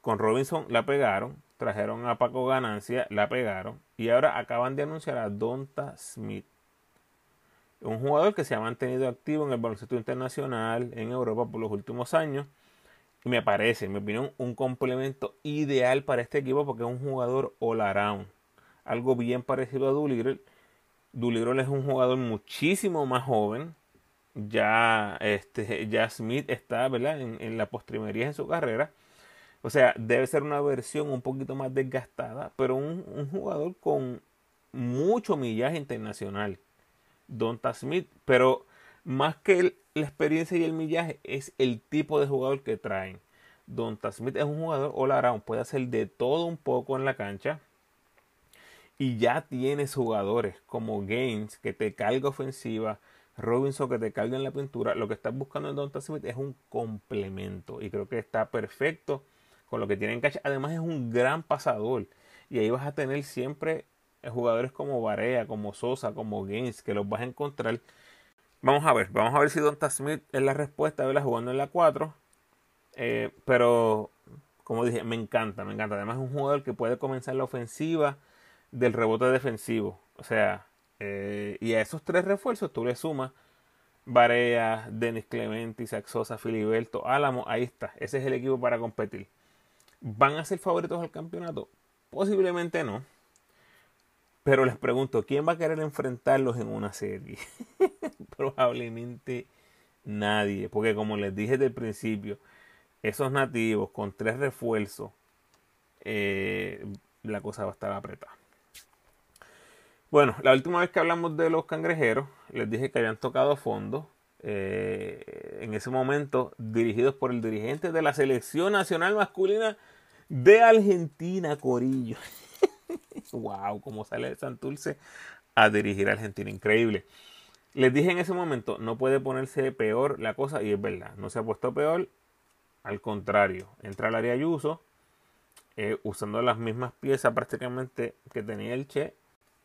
con Robinson la pegaron, trajeron a Paco Ganancia, la pegaron y ahora acaban de anunciar a Donta Smith. un jugador que se ha mantenido activo en el baloncesto internacional en Europa por los últimos años. Me parece, en mi opinión, un complemento ideal para este equipo porque es un jugador all around. Algo bien parecido a Doolittle. Doolittle es un jugador muchísimo más joven. Ya, este, ya Smith está ¿verdad? En, la postrimería en su carrera. O sea, debe ser una versión un poquito más desgastada, pero un, jugador con mucho millaje internacional. Donta Smith, pero más que la experiencia y el millaje es el tipo de jugador que traen. Donta Smith es un jugador all around, puede hacer de todo un poco en la cancha. Y ya tienes jugadores como Gaines que te carga ofensiva, Robinson que te carga en la pintura. Lo que estás buscando en Donta Smith es un complemento y creo que está perfecto con lo que tiene en cancha. Además es un gran pasador y ahí vas a tener siempre jugadores como Barea, como Sosa, como Gaines, que los vas a encontrar. Vamos a ver, vamos a ver si Donta Smith es la respuesta, verla jugando en la 4. Eh, pero, como dije, me encanta, me encanta. Además es un jugador que puede comenzar la ofensiva del rebote defensivo. O sea, eh, y a esos tres refuerzos tú le sumas Barea, Denis Clemente, Isaac Sosa, Filiberto, Álamo. Ahí está, ese es el equipo para competir. ¿Van a ser favoritos al campeonato? Posiblemente no. Pero les pregunto, ¿quién va a querer enfrentarlos en una serie? Probablemente nadie, porque como les dije desde el principio, esos nativos con tres refuerzos, eh, la cosa va a estar apretada. Bueno, la última vez que hablamos de los cangrejeros, les dije que habían tocado fondo. Eh, en ese momento, dirigidos por el dirigente de la selección nacional masculina de Argentina, Corillo. wow, cómo sale Santurce a dirigir a Argentina, increíble. Les dije en ese momento, no puede ponerse peor la cosa, y es verdad, no se ha puesto peor, al contrario, entra al área Ayuso, eh, usando las mismas piezas prácticamente que tenía el Che,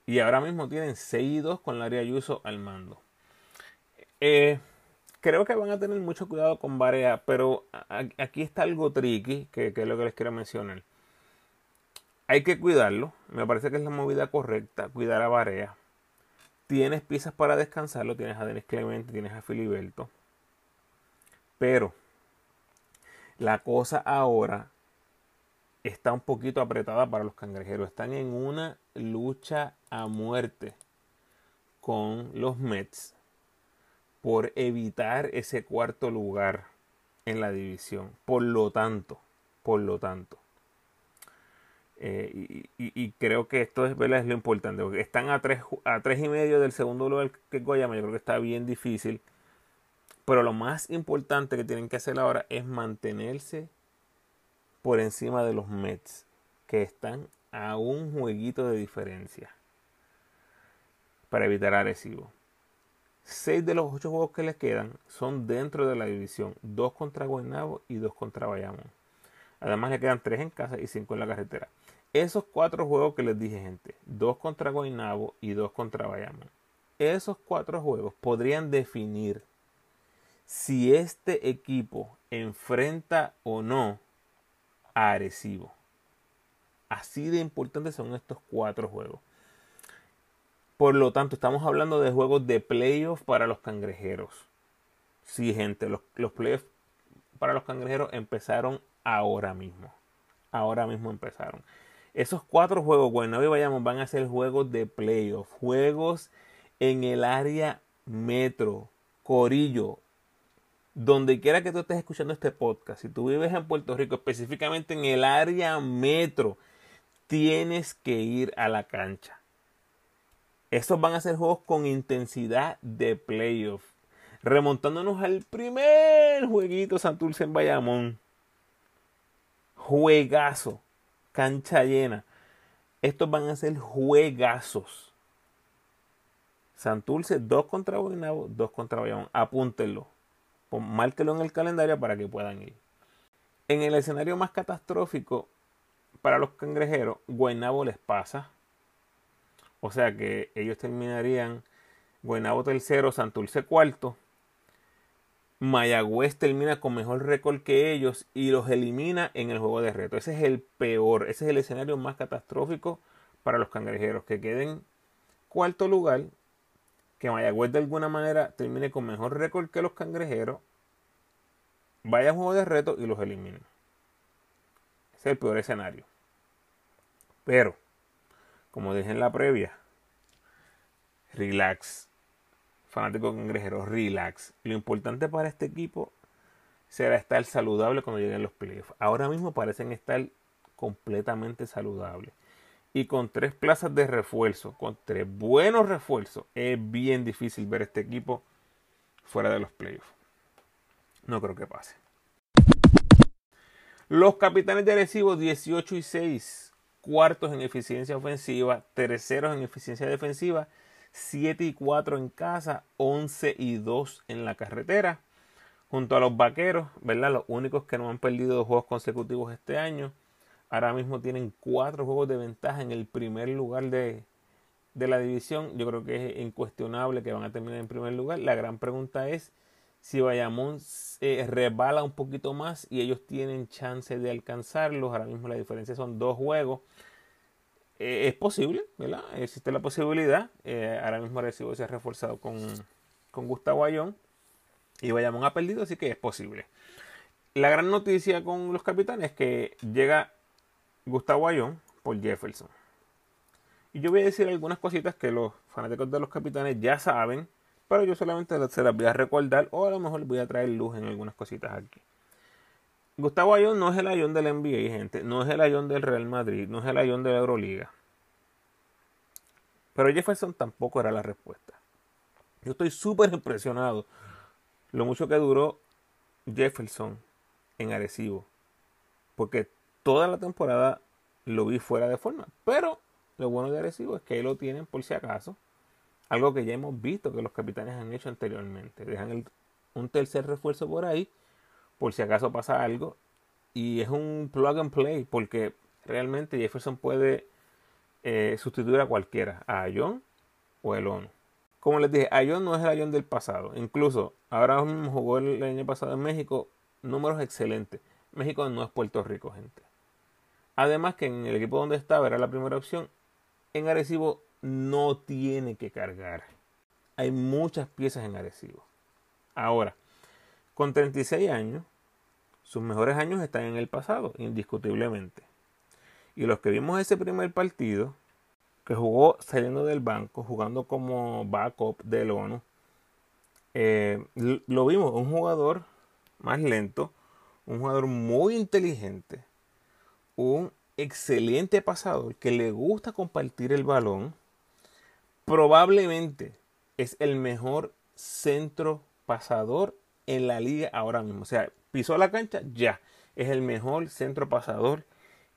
y ahora mismo tienen 6 2 con el área Ayuso al mando. Eh, creo que van a tener mucho cuidado con Barea, pero aquí está algo tricky, que, es lo que les quiero mencionar hay que cuidarlo. Me parece que es la movida correcta. Cuidar a Barea. Tienes piezas para descansarlo. Tienes a Denis Clemente, tienes a Filiberto. Pero la cosa ahora está un poquito apretada para los cangrejeros. Están en una lucha a muerte con los Mets por evitar ese cuarto lugar en la división. Por lo tanto, por lo tanto, eh, y, creo que esto es, es lo importante, porque están a tres, a tres y medio del segundo lugar que Goyama, yo creo que está bien difícil. Pero lo más importante que tienen que hacer ahora es mantenerse por encima de los Mets, que están a un jueguito de diferencia para evitar agresivo. Seis de los ocho juegos que les quedan son dentro de la división, dos contra Guaynabo y dos contra Bayamón. Además le quedan tres en casa y cinco en la carretera. Esos cuatro juegos que les dije, gente, dos contra Guaynabo y dos contra Bayamón. Esos cuatro juegos podrían definir si este equipo enfrenta o no a Arecibo. Así de importantes son estos cuatro juegos. Por lo tanto, estamos hablando de juegos de playoffs para los cangrejeros. Sí, gente, los, los playoffs para los cangrejeros empezaron ahora mismo. Ahora mismo empezaron. Esos cuatro juegos, bueno, y vayamos, van a ser juegos de playoff, juegos en el área metro, Corillo, donde quiera que tú estés escuchando este podcast, si tú vives en Puerto Rico, específicamente en el área metro, tienes que ir a la cancha. Estos van a ser juegos con intensidad de playoff. Remontándonos al primer jueguito Santurce en Bayamón. Juegazo cancha llena. Estos van a ser juegazos. Santurce, dos contra Guaynabo, dos contra Bayamón. Apúntenlo. Márquelo en el calendario para que puedan ir. En el escenario más catastrófico para los cangrejeros, Guaynabo les pasa. O sea que ellos terminarían Guaynabo tercero, Santurce cuarto. Mayagüez termina con mejor récord que ellos y los elimina en el juego de reto. Ese es el peor, ese es el escenario más catastrófico para los cangrejeros, que queden cuarto lugar que Mayagüez de alguna manera termine con mejor récord que los cangrejeros, vaya a juego de reto y los elimine. Ese es el peor escenario. Pero, como dije en la previa, relax. Fanático cangrejero, relax. Lo importante para este equipo será estar saludable cuando lleguen los playoffs. Ahora mismo parecen estar completamente saludables. Y con tres plazas de refuerzo, con tres buenos refuerzos, es bien difícil ver este equipo fuera de los playoffs. No creo que pase. Los capitanes de Arecibo 18 y 6, cuartos en eficiencia ofensiva, terceros en eficiencia defensiva, 7 y 4 en casa, 11 y 2 en la carretera. Junto a los vaqueros, ¿verdad? Los únicos que no han perdido dos juegos consecutivos este año. Ahora mismo tienen cuatro juegos de ventaja en el primer lugar de, la división. Yo creo que es incuestionable que van a terminar en primer lugar. La gran pregunta es si Bayamón eh, rebala un poquito más y ellos tienen chance de alcanzarlos. Ahora mismo la diferencia son dos juegos. Eh, es posible, ¿verdad? Existe la posibilidad. Eh, ahora mismo Recibo se ha reforzado con, con Gustavo Ayón y Bayamón ha perdido, así que es posible. La gran noticia con los capitanes es que llega Gustavo Ayón por Jefferson. Y yo voy a decir algunas cositas que los fanáticos de los capitanes ya saben, pero yo solamente se las voy a recordar o a lo mejor voy a traer luz en algunas cositas aquí. Gustavo Ayón no es el Ayón del NBA, gente. No es el Ayón del Real Madrid, no es el Ayón de la Euroliga. Pero Jefferson tampoco era la respuesta. Yo estoy súper impresionado lo mucho que duró Jefferson en Arecibo. Porque toda la temporada lo vi fuera de forma. Pero lo bueno de Arecibo es que lo tienen por si acaso. Algo que ya hemos visto que los capitanes han hecho anteriormente. Dejan un tercer refuerzo por ahí. Por si acaso pasa algo. Y es un plug and play. Porque realmente Jefferson puede eh, sustituir a cualquiera. A John o el ONU. Como les dije, Ayón no es el Ayón del pasado. Incluso ahora mismo jugó el año pasado en México. Números excelentes. México no es Puerto Rico, gente. Además que en el equipo donde estaba era la primera opción. En Arecibo no tiene que cargar. Hay muchas piezas en Arecibo. Ahora, con 36 años, sus mejores años están en el pasado, indiscutiblemente. Y los que vimos ese primer partido, que jugó saliendo del banco, jugando como backup del ONU. Eh, lo vimos, un jugador más lento, un jugador muy inteligente, un excelente pasador que le gusta compartir el balón. Probablemente es el mejor centro pasador en la liga ahora mismo. O sea, pisó la cancha, ya. Es el mejor centro pasador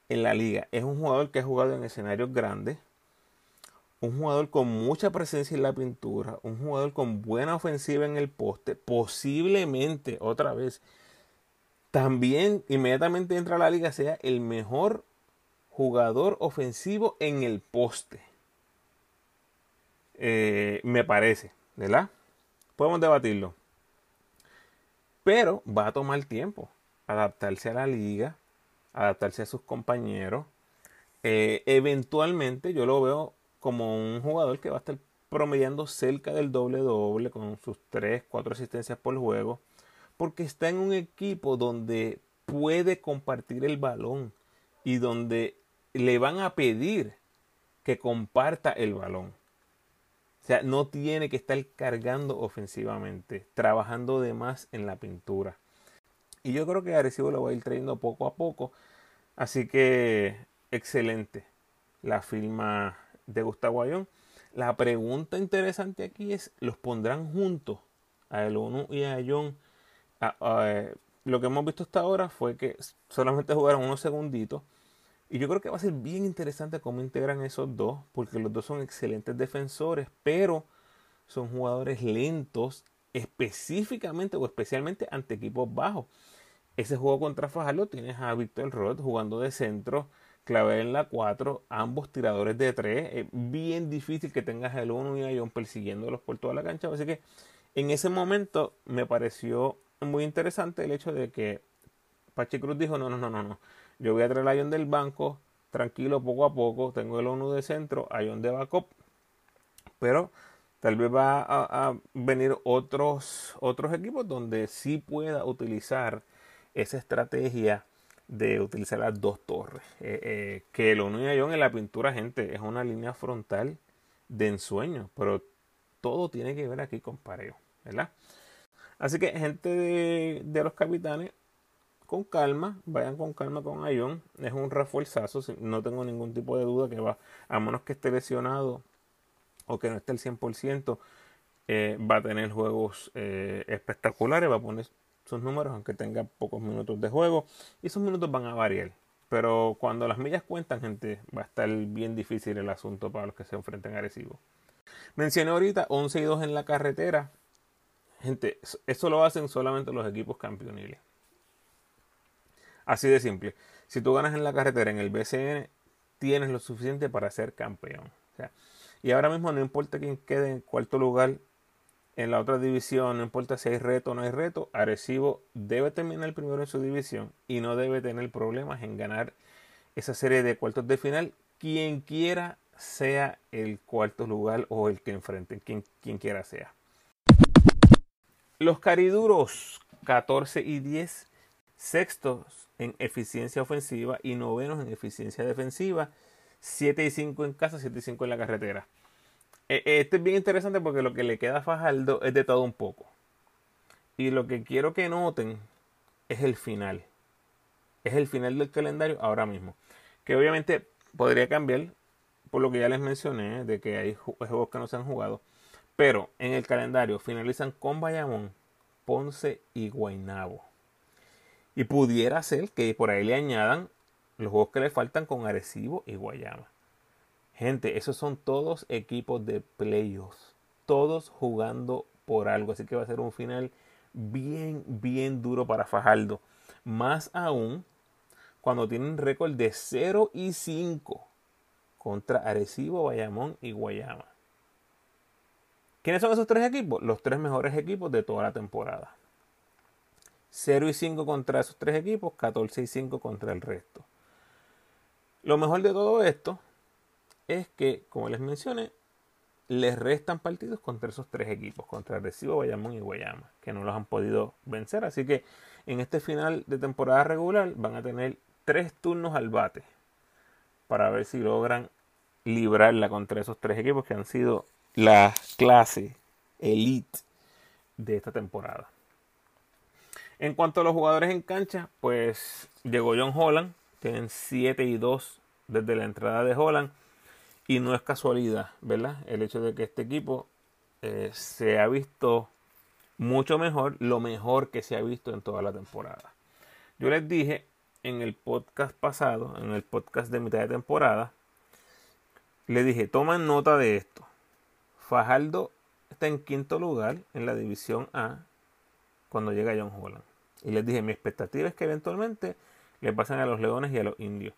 en la liga. Es un jugador que ha jugado en escenarios grandes un jugador con mucha presencia en la pintura, un jugador con buena ofensiva en el poste, posiblemente otra vez también inmediatamente entra a la liga sea el mejor jugador ofensivo en el poste. Eh, me parece, ¿verdad? Podemos debatirlo. Pero va a tomar tiempo adaptarse a la liga, adaptarse a sus compañeros. Eh, eventualmente yo lo veo como un jugador que va a estar promediando cerca del doble doble con sus 3, 4 asistencias por juego, porque está en un equipo donde puede compartir el balón y donde le van a pedir que comparta el balón. O sea, no tiene que estar cargando ofensivamente, trabajando de más en la pintura. Y yo creo que Arecibo lo va a ir trayendo poco a poco. Así que excelente la firma de Gustavo Ayón. La pregunta interesante aquí es, ¿los pondrán juntos a El ONU y a Ayón? lo que hemos visto hasta ahora fue que solamente jugaron unos segunditos. Y yo creo que va a ser bien interesante cómo integran esos dos, porque los dos son excelentes defensores, pero son jugadores lentos, específicamente o especialmente ante equipos bajos. Ese juego contra Fajardo tienes a Víctor Roth jugando de centro, clave en la 4, ambos tiradores de 3. Es bien difícil que tengas el 1 y a John persiguiéndolos por toda la cancha. Así que en ese momento me pareció muy interesante el hecho de que Pachi Cruz dijo: No, no, no, no, no. Yo voy a traer a John del banco, tranquilo, poco a poco. Tengo el 1 de centro, John de backup. Pero Tal vez va a, venir otros, otros equipos donde sí pueda utilizar esa estrategia de utilizar las dos torres. Eh, eh, que lo único yo en la pintura, gente, es una línea frontal de ensueño, pero todo tiene que ver aquí con pareo, ¿verdad? Así que, gente de, de los capitanes, con calma, vayan con calma con Ion. Es un refuerzazo, no tengo ningún tipo de duda que va, a menos que esté lesionado o que no esté al 100%, eh, va a tener juegos eh, espectaculares, va a poner sus números aunque tenga pocos minutos de juego y esos minutos van a variar. Pero cuando las millas cuentan, gente, va a estar bien difícil el asunto para los que se enfrenten a Mencioné ahorita 11 y 2 en la carretera. Gente, eso lo hacen solamente los equipos campeoniles. Así de simple. Si tú ganas en la carretera en el BCN, tienes lo suficiente para ser campeón. y ahora mismo no importa quién quede en cuarto lugar en la otra división, no importa si hay reto o no hay reto, Arecibo debe terminar primero en su división y no debe tener problemas en ganar esa serie de cuartos de final, quien quiera sea el cuarto lugar o el que enfrente, quien, quien quiera sea. Los cariduros 14 y 10, sextos en eficiencia ofensiva y novenos en eficiencia defensiva. 7 y 5 en casa, 7 y 5 en la carretera. E, este es bien interesante porque lo que le queda a Fajardo es de todo un poco. Y lo que quiero que noten es el final. Es el final del calendario ahora mismo. Que obviamente podría cambiar por lo que ya les mencioné, de que hay juegos que no se han jugado. Pero en el calendario finalizan con Bayamón, Ponce y Guaynabo. Y pudiera ser que por ahí le añadan los juegos que le faltan con Arecibo y Guayama. Gente, esos son todos equipos de playoffs. Todos jugando por algo. Así que va a ser un final bien, bien duro para Fajardo. Más aún cuando tienen récord de 0 y 5 contra Arecibo, Bayamón y Guayama. ¿Quiénes son esos tres equipos? Los tres mejores equipos de toda la temporada. 0 y 5 contra esos tres equipos, 14 y 5 contra el resto. Lo mejor de todo esto es que, como les mencioné, les restan partidos contra esos tres equipos, contra Recibo, Bayamón y Guayama, que no los han podido vencer. Así que en este final de temporada regular van a tener tres turnos al bate para ver si logran librarla contra esos tres equipos que han sido la clase elite de esta temporada. En cuanto a los jugadores en cancha, pues llegó John Holland, tienen 7 y 2 desde la entrada de Holland. Y no es casualidad, ¿verdad? El hecho de que este equipo eh, se ha visto mucho mejor, lo mejor que se ha visto en toda la temporada. Yo les dije en el podcast pasado, en el podcast de mitad de temporada, le dije, toman nota de esto. Fajardo está en quinto lugar en la división A cuando llega John Holland. Y les dije, mi expectativa es que eventualmente le pasen a los leones y a los indios.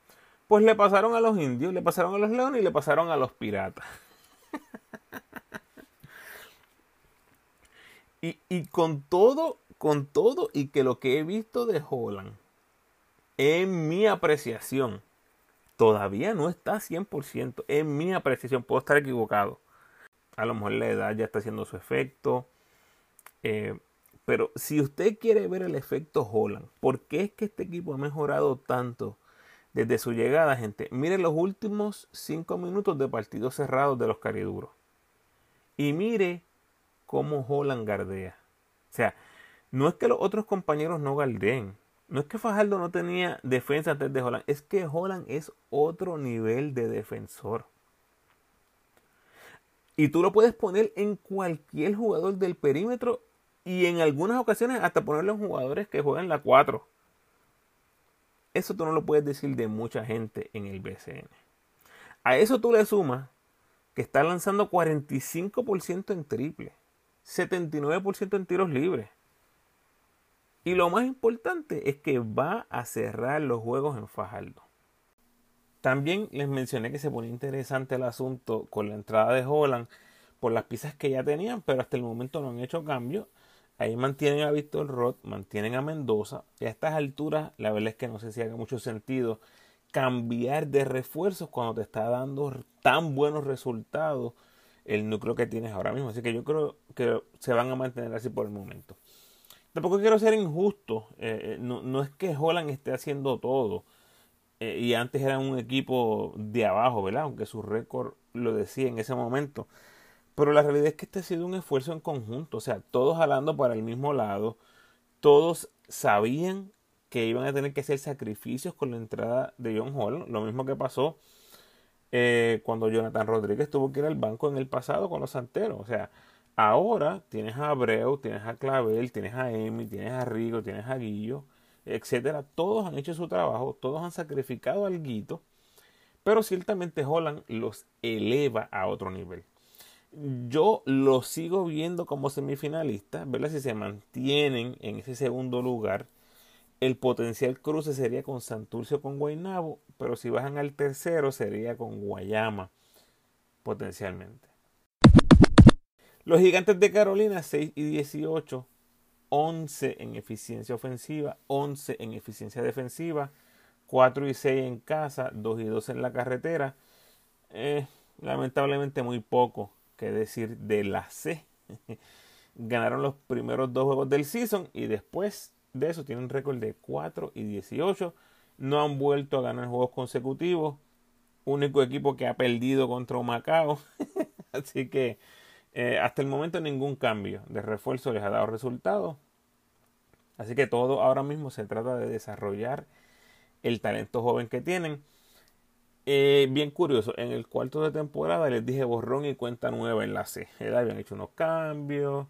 Pues le pasaron a los indios, le pasaron a los leones y le pasaron a los piratas. y, y con todo, con todo y que lo que he visto de Holland, en mi apreciación, todavía no está 100%. En mi apreciación, puedo estar equivocado. A lo mejor la edad ya está haciendo su efecto. Eh, pero si usted quiere ver el efecto Holland, ¿por qué es que este equipo ha mejorado tanto desde su llegada, gente? Mire los últimos cinco minutos de partidos cerrados de los cariduros. Y mire cómo Holland gardea. O sea, no es que los otros compañeros no galdeen. No es que Fajardo no tenía defensa antes de Holland. Es que Holland es otro nivel de defensor. Y tú lo puedes poner en cualquier jugador del perímetro y en algunas ocasiones hasta ponerlo en jugadores que juegan la 4. Eso tú no lo puedes decir de mucha gente en el BCN. A eso tú le sumas que está lanzando 45% en triple, 79% en tiros libres. Y lo más importante es que va a cerrar los juegos en Fajardo. También les mencioné que se pone interesante el asunto con la entrada de Holland por las piezas que ya tenían, pero hasta el momento no han hecho cambios Ahí mantienen a Víctor Roth, mantienen a Mendoza. Y a estas alturas, la verdad es que no sé si haga mucho sentido cambiar de refuerzos cuando te está dando tan buenos resultados el núcleo que tienes ahora mismo. Así que yo creo que se van a mantener así por el momento. Tampoco quiero ser injusto. Eh, eh, no, es que Holland esté haciendo todo. Eh, y antes era un equipo de abajo, ¿verdad? Aunque su récord lo decía en ese momento. Pero la realidad es que este ha sido un esfuerzo en conjunto. O sea, todos jalando para el mismo lado. Todos sabían que iban a tener que hacer sacrificios con la entrada de John Holland. Lo mismo que pasó cuando Jonathan Rodríguez tuvo que ir al banco en el pasado con los santeros. O sea, Ahora tienes a Abreu, tienes a Clavel, tienes a Emi, tienes a Rigo, tienes a Guillo, etcétera. Todos han hecho su trabajo, todos han sacrificado al Guito, pero ciertamente Holland los eleva a otro nivel. Yo los sigo viendo como semifinalistas, ¿verdad? Si se mantienen en ese segundo lugar, el potencial cruce sería con Santurce o con Guaynabo, pero si bajan al tercero sería con Guayama, potencialmente. Los gigantes de Carolina 6 y 18, 11 en eficiencia ofensiva, 11 en eficiencia defensiva, 4 y 6 en casa, 2 y 2 en la carretera. Eh, lamentablemente muy poco que decir de la C. Ganaron los primeros dos juegos del season y después de eso tienen récord de 4 y 18. No han vuelto a ganar juegos consecutivos. Único equipo que ha perdido contra Macao. Así que eh, hasta el momento ningún cambio de refuerzo les ha dado resultado. Así que todo ahora mismo se trata de desarrollar el talento joven que tienen. Eh, bien curioso, en el cuarto de temporada les dije borrón y cuenta nueva en la C. habían hecho unos cambios,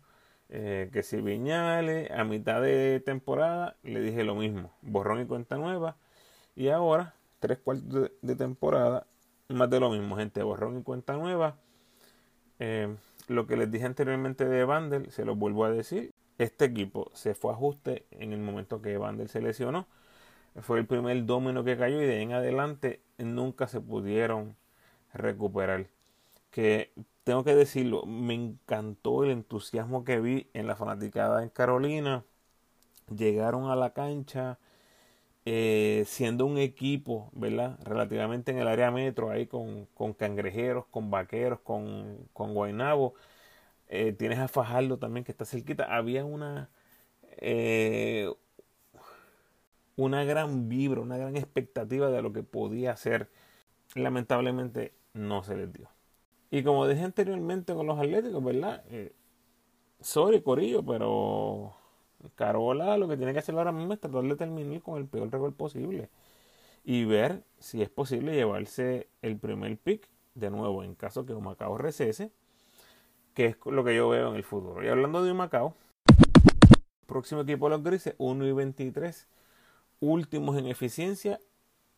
eh, que si Viñales, a mitad de temporada le dije lo mismo, borrón y cuenta nueva. Y ahora, tres cuartos de, temporada, más de lo mismo, gente, borrón y cuenta nueva. Eh, lo que les dije anteriormente de Vandel, se lo vuelvo a decir. Este equipo se fue a ajuste en el momento que Vandel se lesionó. Fue el primer domino que cayó y de ahí en adelante nunca se pudieron recuperar. Que tengo que decirlo, me encantó el entusiasmo que vi en la fanaticada en Carolina. Llegaron a la cancha eh, siendo un equipo, ¿verdad? Relativamente en el área metro, ahí con, con cangrejeros, con vaqueros, con, con guaynabo. Eh, tienes a Fajardo también que está cerquita. Había una, eh, una gran vibra, una gran expectativa de lo que podía hacer. Lamentablemente no se les dio. Y como dije anteriormente con los Atléticos, ¿verdad? sorry, Corillo, pero Carola lo que tiene que hacer ahora mismo es tratar de terminar con el peor récord posible y ver si es posible llevarse el primer pick de nuevo en caso que Macao recese, que es lo que yo veo en el futuro. Y hablando de Macao, próximo equipo de los grises, 1 y 23, últimos en eficiencia,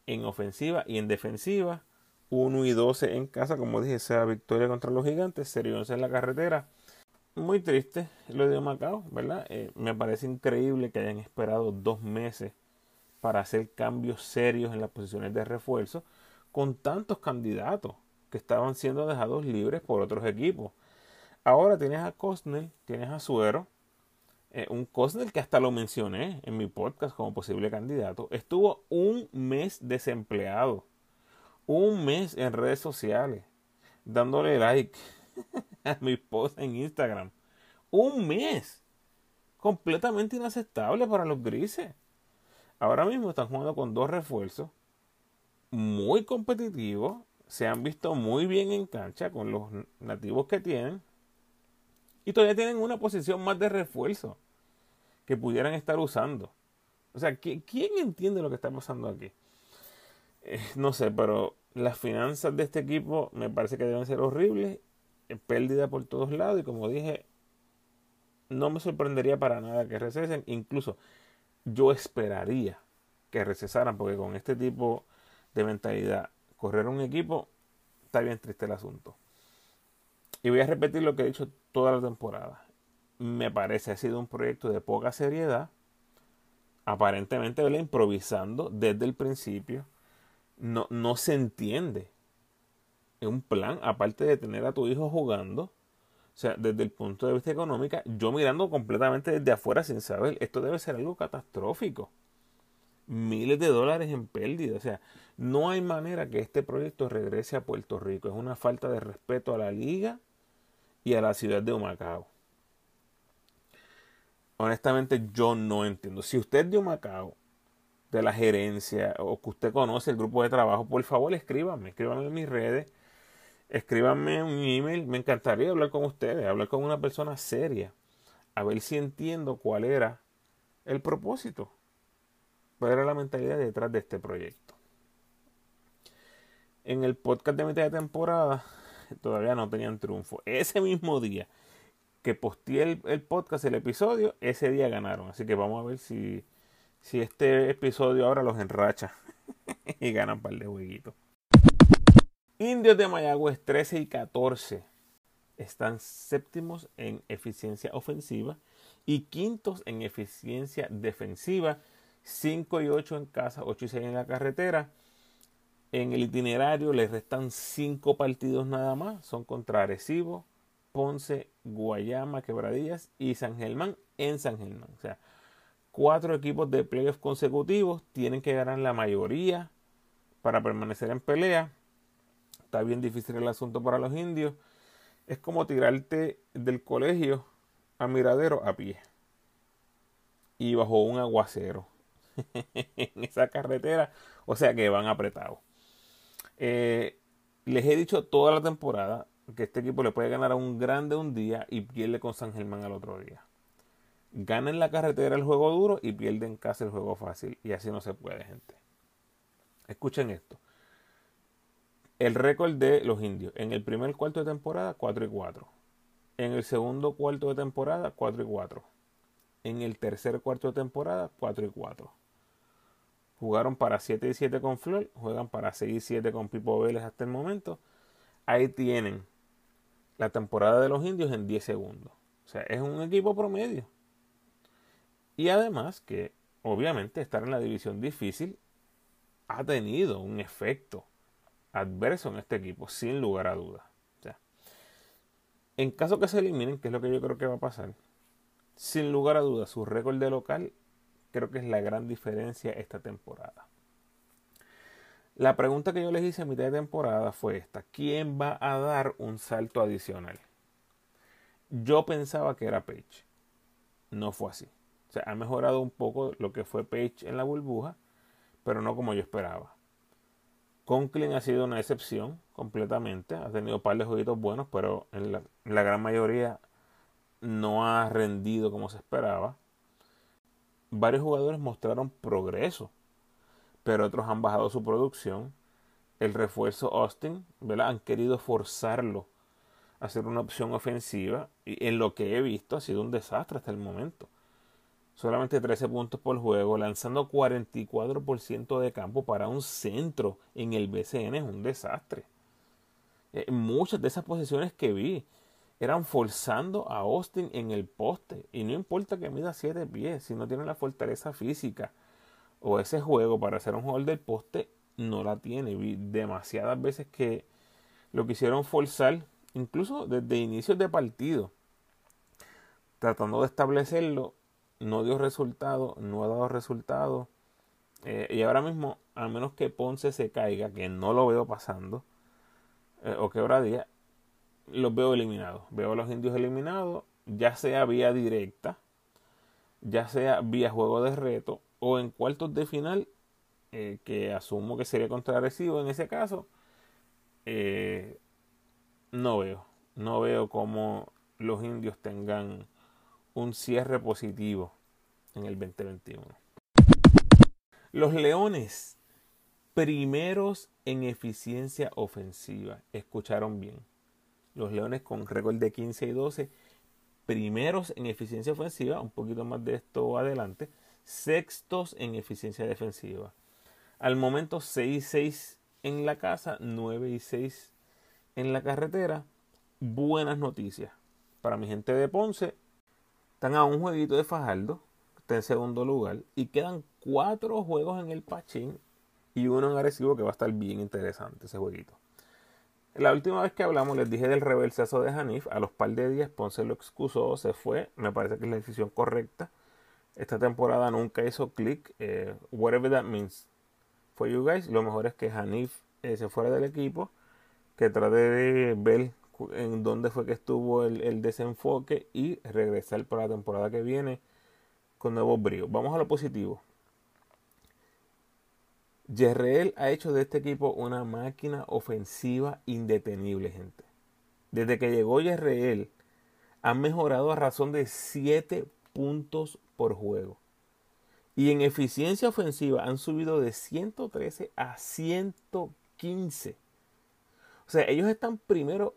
en ofensiva y en defensiva, 1 y 12 en casa, como dije, sea victoria contra los gigantes, 0 en la carretera, muy triste lo de Macao, ¿verdad? Eh, me parece increíble que hayan esperado dos meses para hacer cambios serios en las posiciones de refuerzo con tantos candidatos que estaban siendo dejados libres por otros equipos. Ahora tienes a Cosnell, tienes a Suero, eh, un Cosnell que hasta lo mencioné en mi podcast como posible candidato, estuvo un mes desempleado, un mes en redes sociales, dándole like a mi post en Instagram. Un mes. Completamente inaceptable para los grises. Ahora mismo están jugando con dos refuerzos muy competitivos. Se han visto muy bien en cancha con los nativos que tienen. Y todavía tienen una posición más de refuerzo que pudieran estar usando. O sea, ¿quién entiende lo que está pasando aquí? Eh, no sé, pero las finanzas de este equipo me parece que deben ser horribles pérdida por todos lados y como dije, no me sorprendería para nada que recesen, incluso yo esperaría que recesaran porque con este tipo de mentalidad, correr un equipo, está bien triste el asunto. Y voy a repetir lo que he dicho toda la temporada. Me parece ha sido un proyecto de poca seriedad, aparentemente improvisando desde el principio. No, no se entiende un plan, aparte de tener a tu hijo jugando, o sea, desde el punto de vista económico, yo mirando completamente desde afuera sin saber, esto debe ser algo catastrófico. Miles de dólares en pérdida. O sea, no hay manera que este proyecto regrese a Puerto Rico. Es una falta de respeto a la liga y a la ciudad de Humacao. Honestamente yo no entiendo. Si usted es de Humacao, de la gerencia o que usted conoce el grupo de trabajo, por favor escríbame, escríbame en mis redes, escríbame un email. Me encantaría hablar con ustedes, hablar con una persona seria, a ver si entiendo cuál era el propósito, cuál era la mentalidad detrás de este proyecto. En el podcast de mitad de temporada todavía no tenían triunfo. Ese mismo día que posteé el, podcast, el episodio, ese día ganaron. Así que vamos a ver si, si este episodio ahora los enracha y ganan un par de jueguitos. Indios de Mayagüez 13 y 14 están séptimos en eficiencia ofensiva y quintos en eficiencia defensiva. 5 y 8 en casa, 8 y 6 en la carretera. En el itinerario les restan 5 partidos nada más. Son contra Arecibo, Ponce, Guayama, Quebradillas y San Germán en San Germán. O sea, cuatro equipos de playoffs consecutivos tienen que ganar la mayoría para permanecer en pelea. Está bien difícil el asunto para los indios. Es como tirarte del colegio a Miradero a pie. Y bajo un aguacero. en esa carretera. O sea que van apretados. Eh, les he dicho toda la temporada que este equipo le puede ganar a un grande un día y pierde con San Germán al otro día. Gana en la carretera el juego duro y pierde en casa el juego fácil. Y así no se puede, gente. Escuchen esto. El récord de los indios. En el primer cuarto de temporada, 4 y 4. En el segundo cuarto de temporada, 4 y 4. En el tercer cuarto de temporada, 4 y 4. Jugaron para 7 y 7 con Flor, juegan para 6 y 7 con Pipo Vélez hasta el momento. Ahí tienen la temporada de los indios en 10 segundos. O sea, es un equipo promedio. Y además que, obviamente, estar en la división difícil ha tenido un efecto adverso en este equipo, sin lugar a dudas. En caso que se eliminen, que es lo que yo creo que va a pasar, sin lugar a dudas, su récord de local creo que es la gran diferencia esta temporada. La pregunta que yo les hice a mitad de temporada fue esta. ¿Quién va a dar un salto adicional? Yo pensaba que era Page. No fue así. O sea, ha mejorado un poco lo que fue Page en la burbuja, pero no como yo esperaba. Conklin ha sido una excepción completamente. Ha tenido un par de jueguitos buenos, pero en la, en la gran mayoría no ha rendido como se esperaba varios jugadores mostraron progreso, pero otros han bajado su producción. El refuerzo Austin, ¿verdad? Han querido forzarlo a ser una opción ofensiva y en lo que he visto ha sido un desastre hasta el momento. Solamente 13 puntos por juego, lanzando 44% de campo para un centro en el BCN es un desastre. Eh, muchas de esas posiciones que vi eran forzando a Austin en el poste. Y no importa que mida 7 pies, si no tiene la fortaleza física o ese juego para hacer un jugador del poste, no la tiene. Vi demasiadas veces que lo quisieron forzar, incluso desde inicios de partido, tratando de establecerlo, no dio resultado, no ha dado resultado. Eh, y ahora mismo, a menos que Ponce se caiga, que no lo veo pasando, eh, o que día los veo eliminados. Veo a los indios eliminados, ya sea vía directa, ya sea vía juego de reto o en cuartos de final, eh, que asumo que sería contra en ese caso. Eh, no veo, no veo cómo los indios tengan un cierre positivo en el 2021. Los Leones, primeros en eficiencia ofensiva, escucharon bien los Leones con récord de 15 y 12, primeros en eficiencia ofensiva, un poquito más de esto adelante, sextos en eficiencia defensiva. Al momento 6 y 6 en la casa, 9 y 6 en la carretera. Buenas noticias para mi gente de Ponce. Están a un jueguito de Fajardo, está en segundo lugar, y quedan cuatro juegos en el Pachín y uno en Arecibo que va a estar bien interesante ese jueguito. La última vez que hablamos les dije del reversazo de Hanif. A los par de días Ponce lo excusó, se fue. Me parece que es la decisión correcta. Esta temporada nunca hizo clic. Eh, whatever that means for you guys. Lo mejor es que Hanif eh, se fuera del equipo. Que trate de ver en dónde fue que estuvo el, desenfoque y regresar para la temporada que viene con nuevos bríos. Vamos a lo positivo. Yerreel ha hecho de este equipo una máquina ofensiva indetenible, gente. Desde que llegó Yerreel, ha mejorado a razón de 7 puntos por juego. Y en eficiencia ofensiva han subido de 113 a 115. O sea, ellos están primero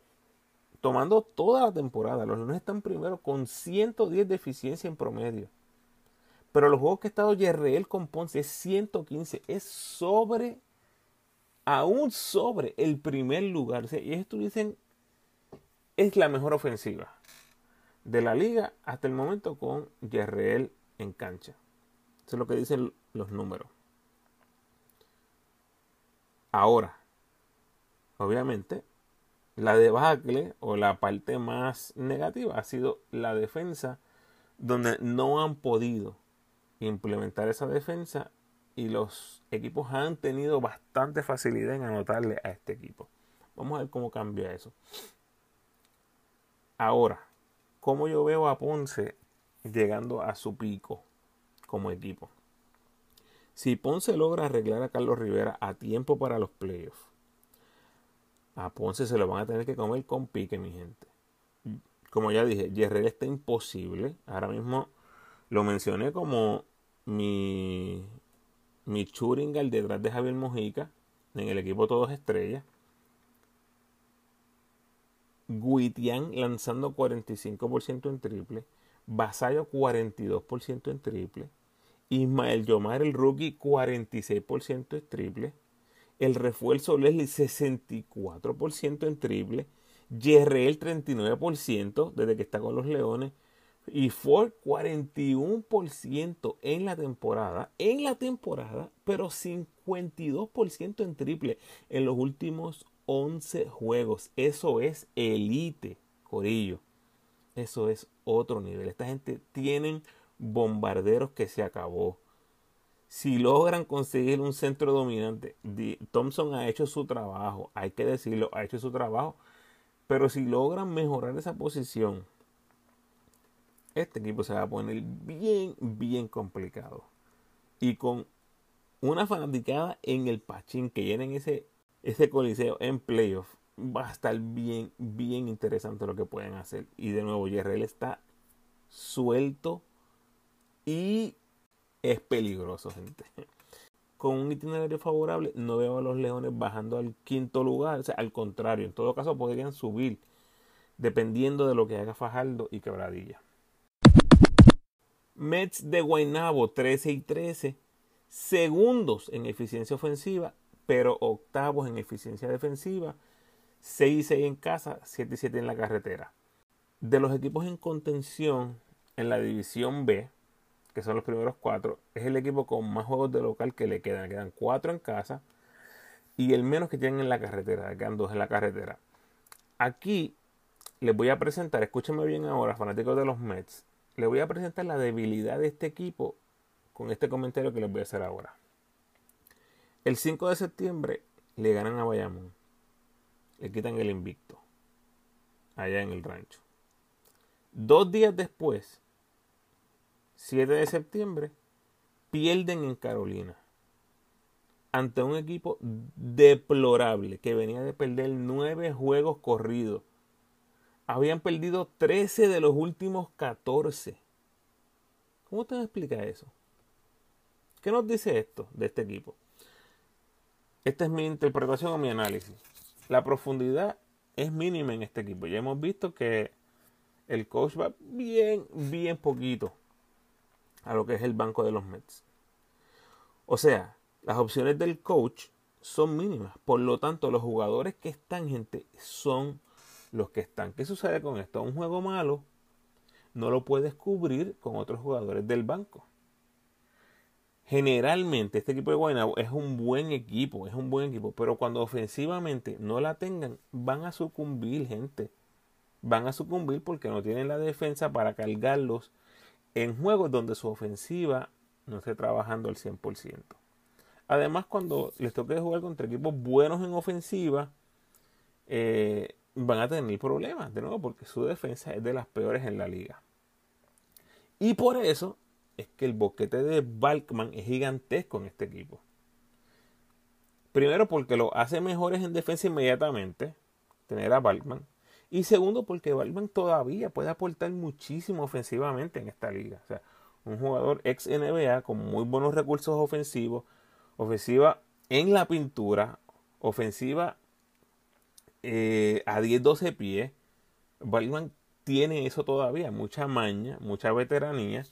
tomando toda la temporada. Los Leones están primero con 110 de eficiencia en promedio. Pero los juegos que ha estado Yerreel con Ponce es 115. Es sobre, aún sobre el primer lugar. y esto dicen, es la mejor ofensiva de la liga hasta el momento con Yerreel en cancha. Eso es lo que dicen los números. Ahora, obviamente, la debacle o la parte más negativa ha sido la defensa, donde no han podido implementar esa defensa y los equipos han tenido bastante facilidad en anotarle a este equipo. Vamos a ver cómo cambia eso. Ahora, ¿cómo yo veo a Ponce llegando a su pico como equipo? Si Ponce logra arreglar a Carlos Rivera a tiempo para los playoffs, a Ponce se lo van a tener que comer con pique, mi gente. Como ya dije, Guerrero está imposible. Ahora mismo lo mencioné como mi, mi Churingal detrás de Javier Mojica en el equipo Todos Estrellas. Guitián lanzando 45% en triple. Basayo 42% en triple. Ismael Yomar, el rookie, 46% en triple el refuerzo Leslie 64% en triple, Jerreel 39% desde que está con los Leones y Ford 41% en la temporada, en la temporada, pero 52% en triple en los últimos 11 juegos. Eso es elite, Corillo. Eso es otro nivel. Esta gente tienen bombarderos que se acabó si logran conseguir un centro dominante, Thompson ha hecho su trabajo, hay que decirlo, ha hecho su trabajo, pero si logran mejorar esa posición, este equipo se va a poner bien, bien complicado. Y con una fanaticada en el pachín que llenen ese, ese coliseo en playoff, va a estar bien, bien interesante lo que pueden hacer. Y de nuevo, Yerrell está suelto y es peligroso, gente. Con un itinerario favorable, no veo a los Leones bajando al quinto lugar. O sea, al contrario, en todo caso podrían subir, dependiendo de lo que haga Fajardo y Quebradilla. Mets de Guaynabo 13 y 13, segundos en eficiencia ofensiva, pero octavos en eficiencia defensiva, 6 y 6 en casa, 7 y 7 en la carretera. De los equipos en contención en la división B, que son los primeros cuatro, es el equipo con más juegos de local que le quedan. Quedan cuatro en casa y el menos que tienen en la carretera. Le quedan dos en la carretera. Aquí les voy a presentar, escúchenme bien ahora, fanáticos de los Mets. Les voy a presentar la debilidad de este equipo con este comentario que les voy a hacer ahora. El 5 de septiembre le ganan a Bayamón. Le quitan el invicto. Allá en el rancho. Dos días después 7 de septiembre, pierden en Carolina ante un equipo deplorable que venía de perder 9 juegos corridos. Habían perdido 13 de los últimos 14. ¿Cómo te explica eso? ¿Qué nos dice esto de este equipo? Esta es mi interpretación o mi análisis. La profundidad es mínima en este equipo. Ya hemos visto que el coach va bien, bien poquito a lo que es el banco de los Mets. O sea, las opciones del coach son mínimas. Por lo tanto, los jugadores que están, gente, son los que están. ¿Qué sucede con esto? Un juego malo no lo puedes cubrir con otros jugadores del banco. Generalmente este equipo de Guaynabo es un buen equipo, es un buen equipo, pero cuando ofensivamente no la tengan, van a sucumbir, gente. Van a sucumbir porque no tienen la defensa para cargarlos en juegos donde su ofensiva no esté trabajando al 100%. Además, cuando les toque jugar contra equipos buenos en ofensiva, eh, van a tener problemas, de nuevo, porque su defensa es de las peores en la liga. Y por eso es que el boquete de Balkman es gigantesco en este equipo. Primero porque lo hace mejores en defensa inmediatamente, tener a Balkman. Y segundo porque Balkman todavía puede aportar muchísimo ofensivamente en esta liga. O sea, un jugador ex NBA con muy buenos recursos ofensivos, ofensiva en la pintura, ofensiva eh, a 10-12 pies. Balkman tiene eso todavía, mucha maña, mucha veteranía.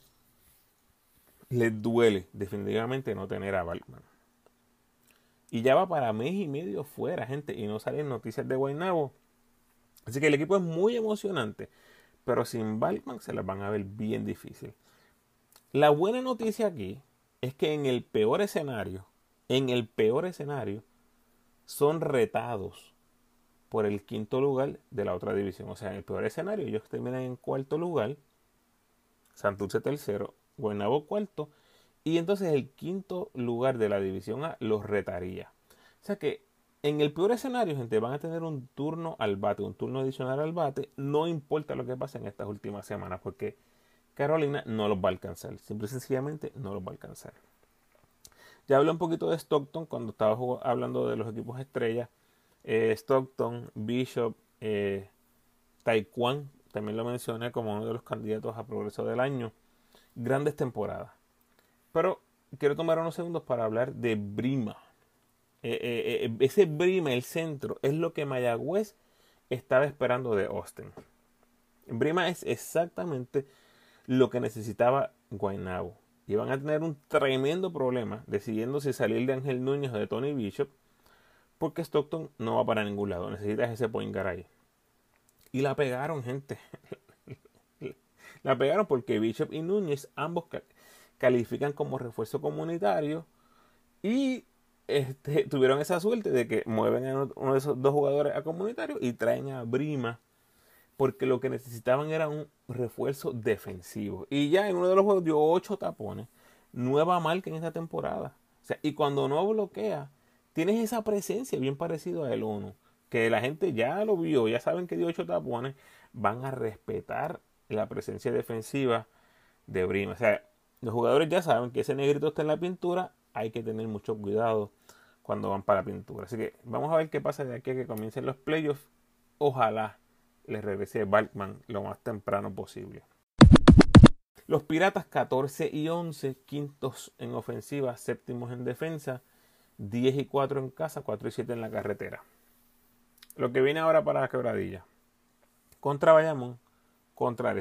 Les duele definitivamente no tener a Balkman. Y ya va para mes y medio fuera, gente, y no salen noticias de Guaynabo. Así que el equipo es muy emocionante, pero sin Balkman se las van a ver bien difícil. La buena noticia aquí es que en el peor escenario, en el peor escenario, son retados por el quinto lugar de la otra división. O sea, en el peor escenario, ellos terminan en cuarto lugar, Santurce tercero, Guaynabo cuarto, y entonces el quinto lugar de la división A los retaría. O sea que en el peor escenario, gente, van a tener un turno al bate, un turno adicional al bate, no importa lo que pase en estas últimas semanas, porque Carolina no los va a alcanzar. Simple y sencillamente no los va a alcanzar. Ya hablé un poquito de Stockton cuando estaba hablando de los equipos estrellas. Eh, Stockton, Bishop, eh, Taekwondo, también lo mencioné como uno de los candidatos a progreso del año. Grandes temporadas. Pero quiero tomar unos segundos para hablar de Brima. Eh, ese Brima, el centro, es lo que Mayagüez estaba esperando de Austin. Brima es exactamente lo que necesitaba Guaynabo. Y van a tener un tremendo problema decidiendo si salir de Ángel Núñez o de Tony Bishop, porque Stockton no va para ningún lado. Necesitas ese point guard ahí. Y la pegaron, gente. La pegaron porque Bishop y Núñez ambos califican como refuerzo comunitario y este, tuvieron esa suerte de que mueven a uno de esos dos jugadores a comunitario y traen a Brima porque lo que necesitaban era un refuerzo defensivo. Y ya en uno de los juegos dio ocho tapones, nueva marca en esta temporada. Y cuando no bloquea, tienes esa presencia bien parecida a el ONU, que la gente ya lo vio, ya saben que dio ocho tapones, van a respetar la presencia defensiva de Brima. O sea, los jugadores ya saben que ese negrito está en la pintura, hay que tener mucho cuidado cuando van para la pintura. Así que vamos a ver qué pasa de aquí a que comiencen los playoffs. Ojalá le regrese Balkman lo más temprano posible. Los Piratas 14 y 11, quintos en ofensiva, séptimos en defensa, 10 y 4 en casa, 4 y 7 en la carretera. Lo que viene ahora para la quebradilla. Contra Bayamón, contra.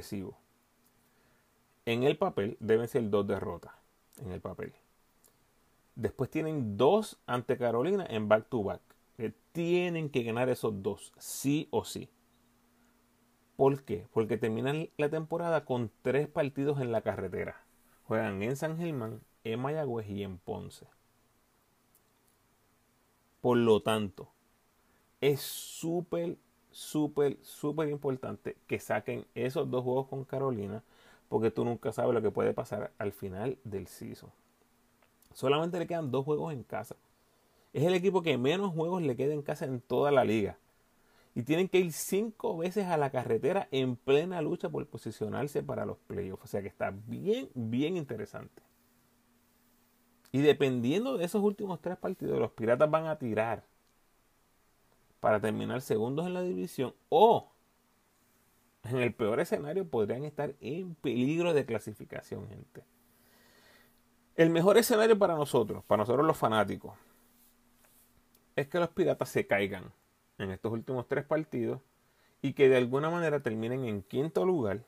En el papel deben ser dos derrotas. En el papel. Después tienen dos ante Carolina en back to back. tienen que ganar esos dos, sí o sí. ¿Por qué? Porque terminan la temporada con tres partidos en la carretera. Juegan en San Germán, en Mayagüez y en Ponce. Por lo tanto, es súper, súper, súper importante que saquen esos dos juegos con Carolina, porque tú nunca sabes lo que puede pasar al final del season. Solamente le quedan dos juegos en casa. Es el equipo que menos juegos le queda en casa en toda la liga y tienen que ir cinco veces a la carretera en plena lucha por posicionarse para los playoffs. O sea que está bien, bien interesante. Y dependiendo de esos últimos tres partidos, los Piratas van a tirar para terminar segundos en la división o en el peor escenario podrían estar en peligro de clasificación, gente. El mejor escenario para nosotros, para nosotros los fanáticos, es que los Piratas se caigan en estos últimos tres partidos y que de alguna manera terminen en quinto lugar,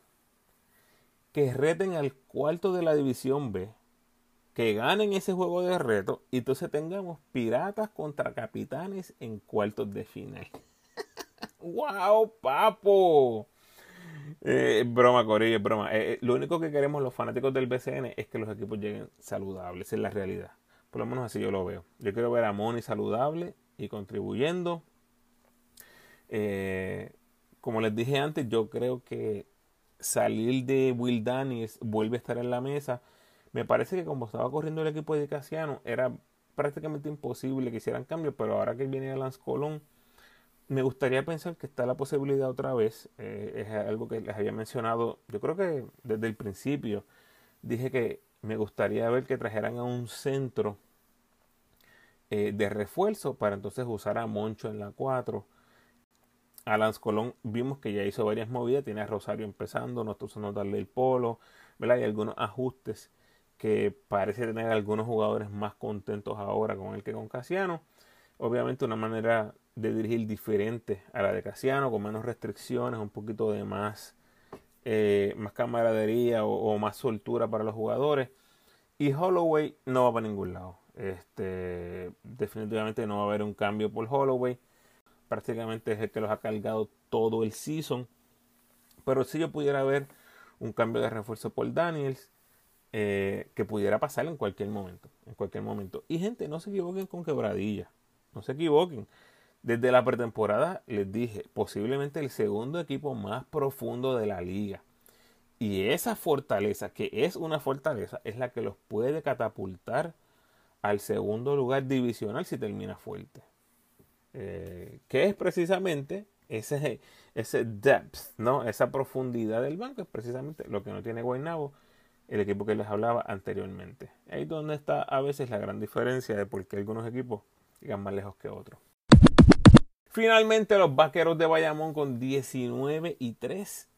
que reten al cuarto de la división B, que ganen ese juego de reto y entonces tengamos piratas contra capitanes en cuartos de final. ¡Wow, papo! Eh, broma, Corillo, broma. Eh, eh, lo único que queremos los fanáticos del BCN es que los equipos lleguen saludables, es la realidad. Por lo menos así yo lo veo. Yo quiero ver a Moni saludable y contribuyendo como les dije antes, yo creo que salir de Will Daniels vuelve a estar en la mesa. Me parece que como estaba corriendo el equipo de Casiano, era prácticamente imposible que hicieran cambios, pero ahora que viene Lance Colón, Me gustaría pensar que está la posibilidad otra vez, eh, es algo que les había mencionado, yo creo que desde el principio dije que me gustaría ver que trajeran a un centro eh, de refuerzo para entonces usar a Moncho en la 4. Alan Colón vimos que ya hizo varias movidas, tiene a Rosario empezando, no está usando darle el polo, ¿verdad? Hay algunos ajustes que parece tener algunos jugadores más contentos ahora con él que con Casiano. Obviamente una manera de dirigir diferente a la de Casiano, con menos restricciones, un poquito de más, eh, más camaradería o, más soltura para los jugadores. Y Holloway no va para ningún lado. Este, definitivamente no va a haber un cambio por Holloway. Prácticamente es el que los ha cargado todo el season. Pero si yo pudiera ver un cambio de refuerzo por Daniels, eh, que pudiera pasar en cualquier momento. En cualquier momento. Y gente, no se equivoquen con quebradilla. No se equivoquen. Desde la pretemporada les dije, posiblemente el segundo equipo más profundo de la liga. Y esa fortaleza, que es una fortaleza, es la que los puede catapultar al segundo lugar divisional si termina fuerte. Eh, que es precisamente ese, ese depth, ¿no? Esa profundidad del banco, es precisamente lo que no tiene Guaynabo, el equipo que les hablaba anteriormente. Ahí es donde está a veces la gran diferencia de por qué algunos equipos llegan más lejos que otros. Finalmente los vaqueros de Bayamón con 19 y 3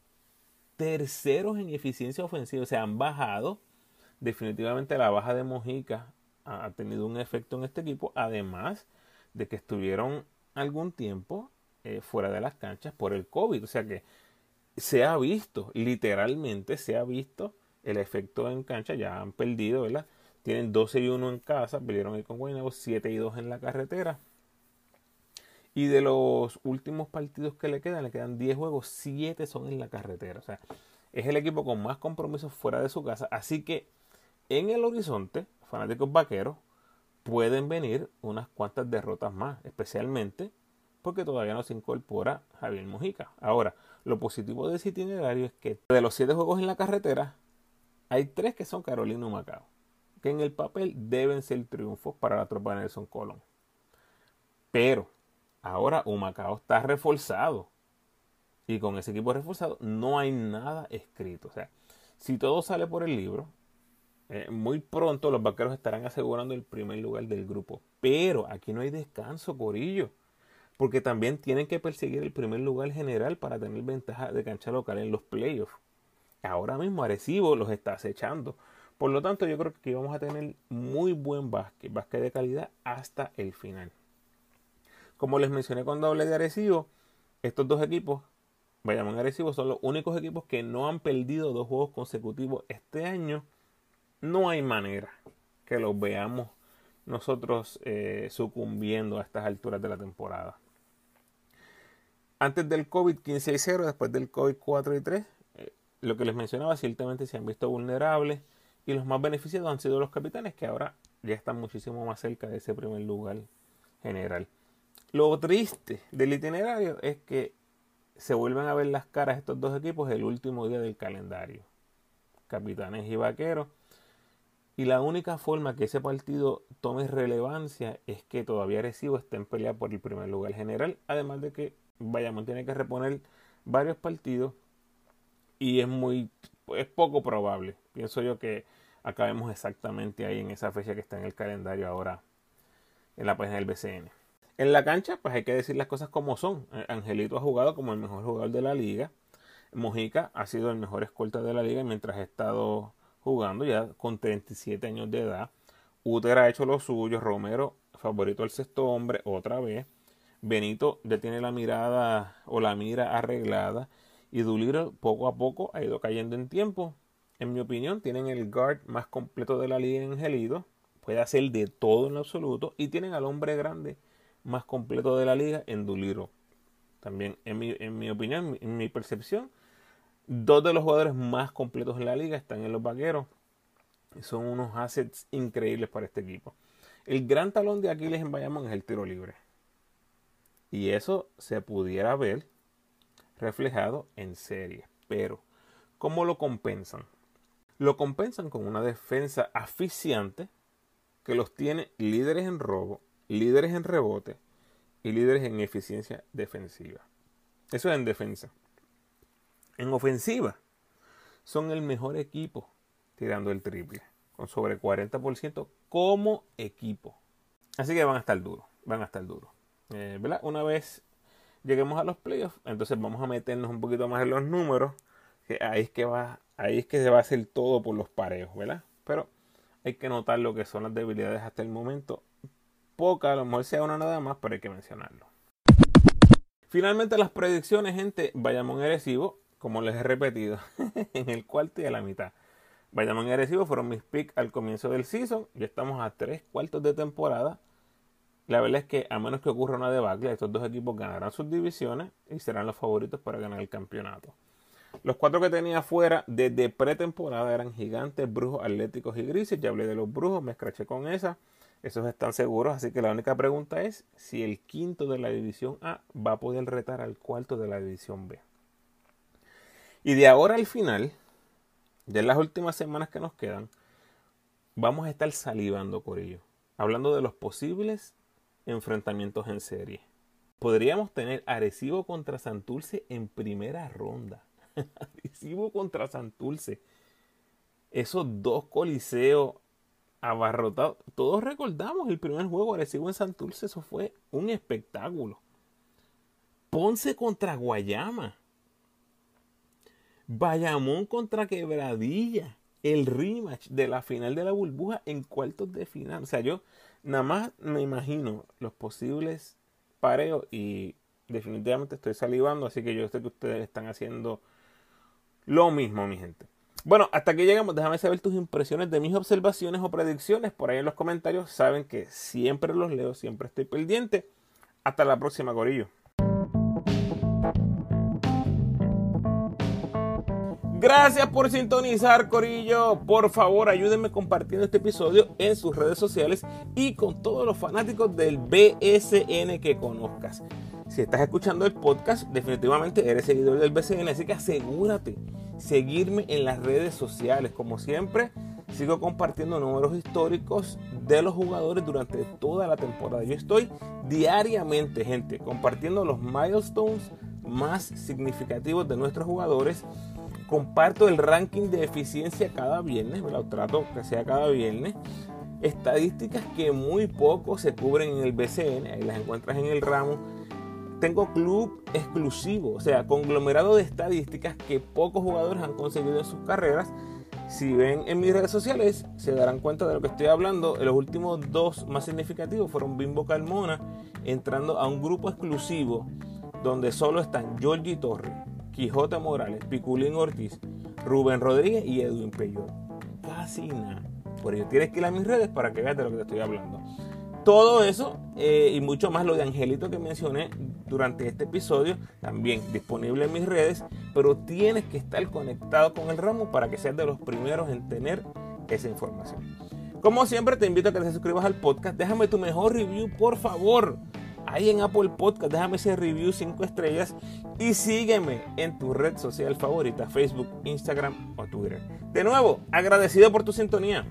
terceros en eficiencia ofensiva. Se han bajado. Definitivamente la baja de Mojica ha tenido un efecto en este equipo. Además de que estuvieron algún tiempo eh, fuera de las canchas por el COVID. O sea que se ha visto, literalmente se ha visto el efecto en cancha. Ya han perdido, ¿verdad? Tienen 12 y 1 en casa. Perdieron ahí con Guaynabo 7 y 2 en la carretera. Y de los últimos partidos que le quedan, le quedan 10 juegos, 7 son en la carretera. O sea, es el equipo con más compromisos fuera de su casa. Así que en el horizonte, fanáticos vaqueros, pueden venir unas cuantas derrotas más, especialmente porque todavía no se incorpora Javier Mojica. Ahora, lo positivo de ese itinerario es que de los 7 juegos en la carretera, hay 3 que son Carolina y Macao, que en el papel deben ser triunfos para la tropa de Nelson Colón. Pero Ahora Humacao está reforzado. Y con ese equipo reforzado no hay nada escrito. O sea, si todo sale por el libro, eh, muy pronto los vaqueros estarán asegurando el primer lugar del grupo. Pero aquí no hay descanso, Corillo. Porque también tienen que perseguir el primer lugar general para tener ventaja de cancha local en los playoffs. Ahora mismo Arecibo los está acechando. Por lo tanto, yo creo que aquí vamos a tener muy buen básquet, básquet de calidad hasta el final. Como les mencioné cuando hablé de Arecibo, estos dos equipos, Bayamón y Arecibo, son los únicos equipos que no han perdido dos juegos consecutivos este año. No hay manera que los veamos nosotros eh, sucumbiendo a estas alturas de la temporada. Antes del COVID 15 y 0, después del COVID 4 y 3, eh, lo que les mencionaba, ciertamente se han visto vulnerables y los más beneficiados han sido los capitanes que ahora ya están muchísimo más cerca de ese primer lugar general. Lo triste del itinerario es que se vuelven a ver las caras estos dos equipos el último día del calendario. Capitanes y vaqueros. Y la única forma que ese partido tome relevancia es que todavía Recibo esté en pelea por el primer lugar general. Además de que Bayamón tiene que reponer varios partidos. Y es muy es poco probable. Pienso yo que acabemos exactamente ahí en esa fecha que está en el calendario ahora en la página del BCN. En la cancha, pues hay que decir las cosas como son. Eh, Angelito ha jugado como el mejor jugador de la liga. Mojica ha sido el mejor escolta de la liga mientras ha estado jugando ya con 37 años de edad. Uter ha hecho lo suyo. Romero, favorito al sexto hombre, otra vez. Benito ya tiene la mirada o la mira arreglada. Y Duliro poco a poco ha ido cayendo en tiempo. En mi opinión, tienen el guard más completo de la liga en Angelito. Puede hacer de todo en absoluto. Y tienen al hombre grande más completo de la liga en Duliro. También, en mi, en mi opinión, en mi percepción, dos de los jugadores más completos en la liga están en los vaqueros. Son unos assets increíbles para este equipo. El gran talón de Aquiles en Bayamón es el tiro libre. Y eso se pudiera ver reflejado en serie. Pero, ¿cómo lo compensan? Lo compensan con una defensa aficiante que los tiene líderes en robo líderes en rebote y líderes en eficiencia defensiva. Eso es en defensa. En ofensiva, son el mejor equipo tirando el triple, con sobre 40% como equipo. Así que van a estar duros, van a estar duros. Eh, Una vez lleguemos a los playoffs, entonces vamos a meternos un poquito más en los números, que ahí es que va, ahí es que se va a hacer todo por los pareos, ¿verdad? Pero hay que notar lo que son las debilidades hasta el momento. Poca, a lo mejor sea una nada más, pero hay que mencionarlo. Finalmente las predicciones, gente, Bayamón Erecibo, como les he repetido, en el cuarto y a la mitad. Bayamón y Arecibo fueron mis picks al comienzo del season. Ya estamos a tres cuartos de temporada. La verdad es que a menos que ocurra una debacle, estos dos equipos ganarán sus divisiones y serán los favoritos para ganar el campeonato. Los cuatro que tenía fuera desde pretemporada eran Gigantes, Brujos, Atléticos y Grises. Ya hablé de los Brujos, me escraché con esa. Esos están seguros, así que la única pregunta es si el quinto de la división A va a poder retar al cuarto de la división B. Y de ahora al final, ya en las últimas semanas que nos quedan, vamos a estar salivando por ello, hablando de los posibles enfrentamientos en serie. Podríamos tener Arecibo contra Santulce en primera ronda. Arecibo contra Santulce. Esos dos coliseos abarrotados. Todos recordamos el primer juego Arecibo en Santulce. Eso fue un espectáculo. Ponce contra Guayama. Bayamón contra Quebradilla. El rematch de la final de la burbuja en cuartos de final. O sea, yo nada más me imagino los posibles pareos y definitivamente estoy salivando. Así que yo sé que ustedes están haciendo lo mismo, mi gente. Bueno, hasta aquí llegamos. Déjame saber tus impresiones de mis observaciones o predicciones por ahí en los comentarios. Saben que siempre los leo, siempre estoy pendiente. Hasta la próxima, Corillo. Gracias por sintonizar, Corillo. Por favor, ayúdenme compartiendo este episodio en sus redes sociales y con todos los fanáticos del BSN que conozcas. Si estás escuchando el podcast, definitivamente eres seguidor del BSN, así que asegúrate seguirme en las redes sociales. Como siempre, sigo compartiendo números históricos de los jugadores durante toda la temporada. Yo estoy diariamente, gente, compartiendo los milestones más significativos de nuestros jugadores comparto el ranking de eficiencia cada viernes, lo trato que sea cada viernes. Estadísticas que muy poco se cubren en el BCN, ahí las encuentras en el ramo. Tengo club exclusivo, o sea, conglomerado de estadísticas que pocos jugadores han conseguido en sus carreras. Si ven en mis redes sociales, se darán cuenta de lo que estoy hablando. Los últimos dos más significativos fueron Bimbo Carmona, entrando a un grupo exclusivo donde solo están Georgie Torres, Quijote Morales, Piculín Ortiz, Rubén Rodríguez y Edwin Peyot. Casi nada. Por ello tienes que ir a mis redes para que veas de lo que te estoy hablando. Todo eso eh, y mucho más lo de Angelito que mencioné durante este episodio, también disponible en mis redes, pero tienes que estar conectado con el ramo para que seas de los primeros en tener esa información. Como siempre te invito a que te suscribas al podcast, déjame tu mejor review por favor ahí en Apple Podcast, déjame ese review 5 estrellas y sígueme en tu red social favorita, Facebook, Instagram o Twitter. De nuevo, agradecido por tu sintonía.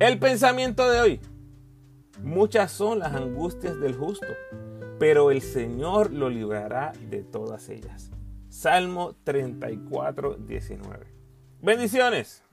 El pensamiento de hoy. Muchas son las angustias del justo, pero el Señor lo librará de todas ellas. Salmo 34, 19. Bendiciones.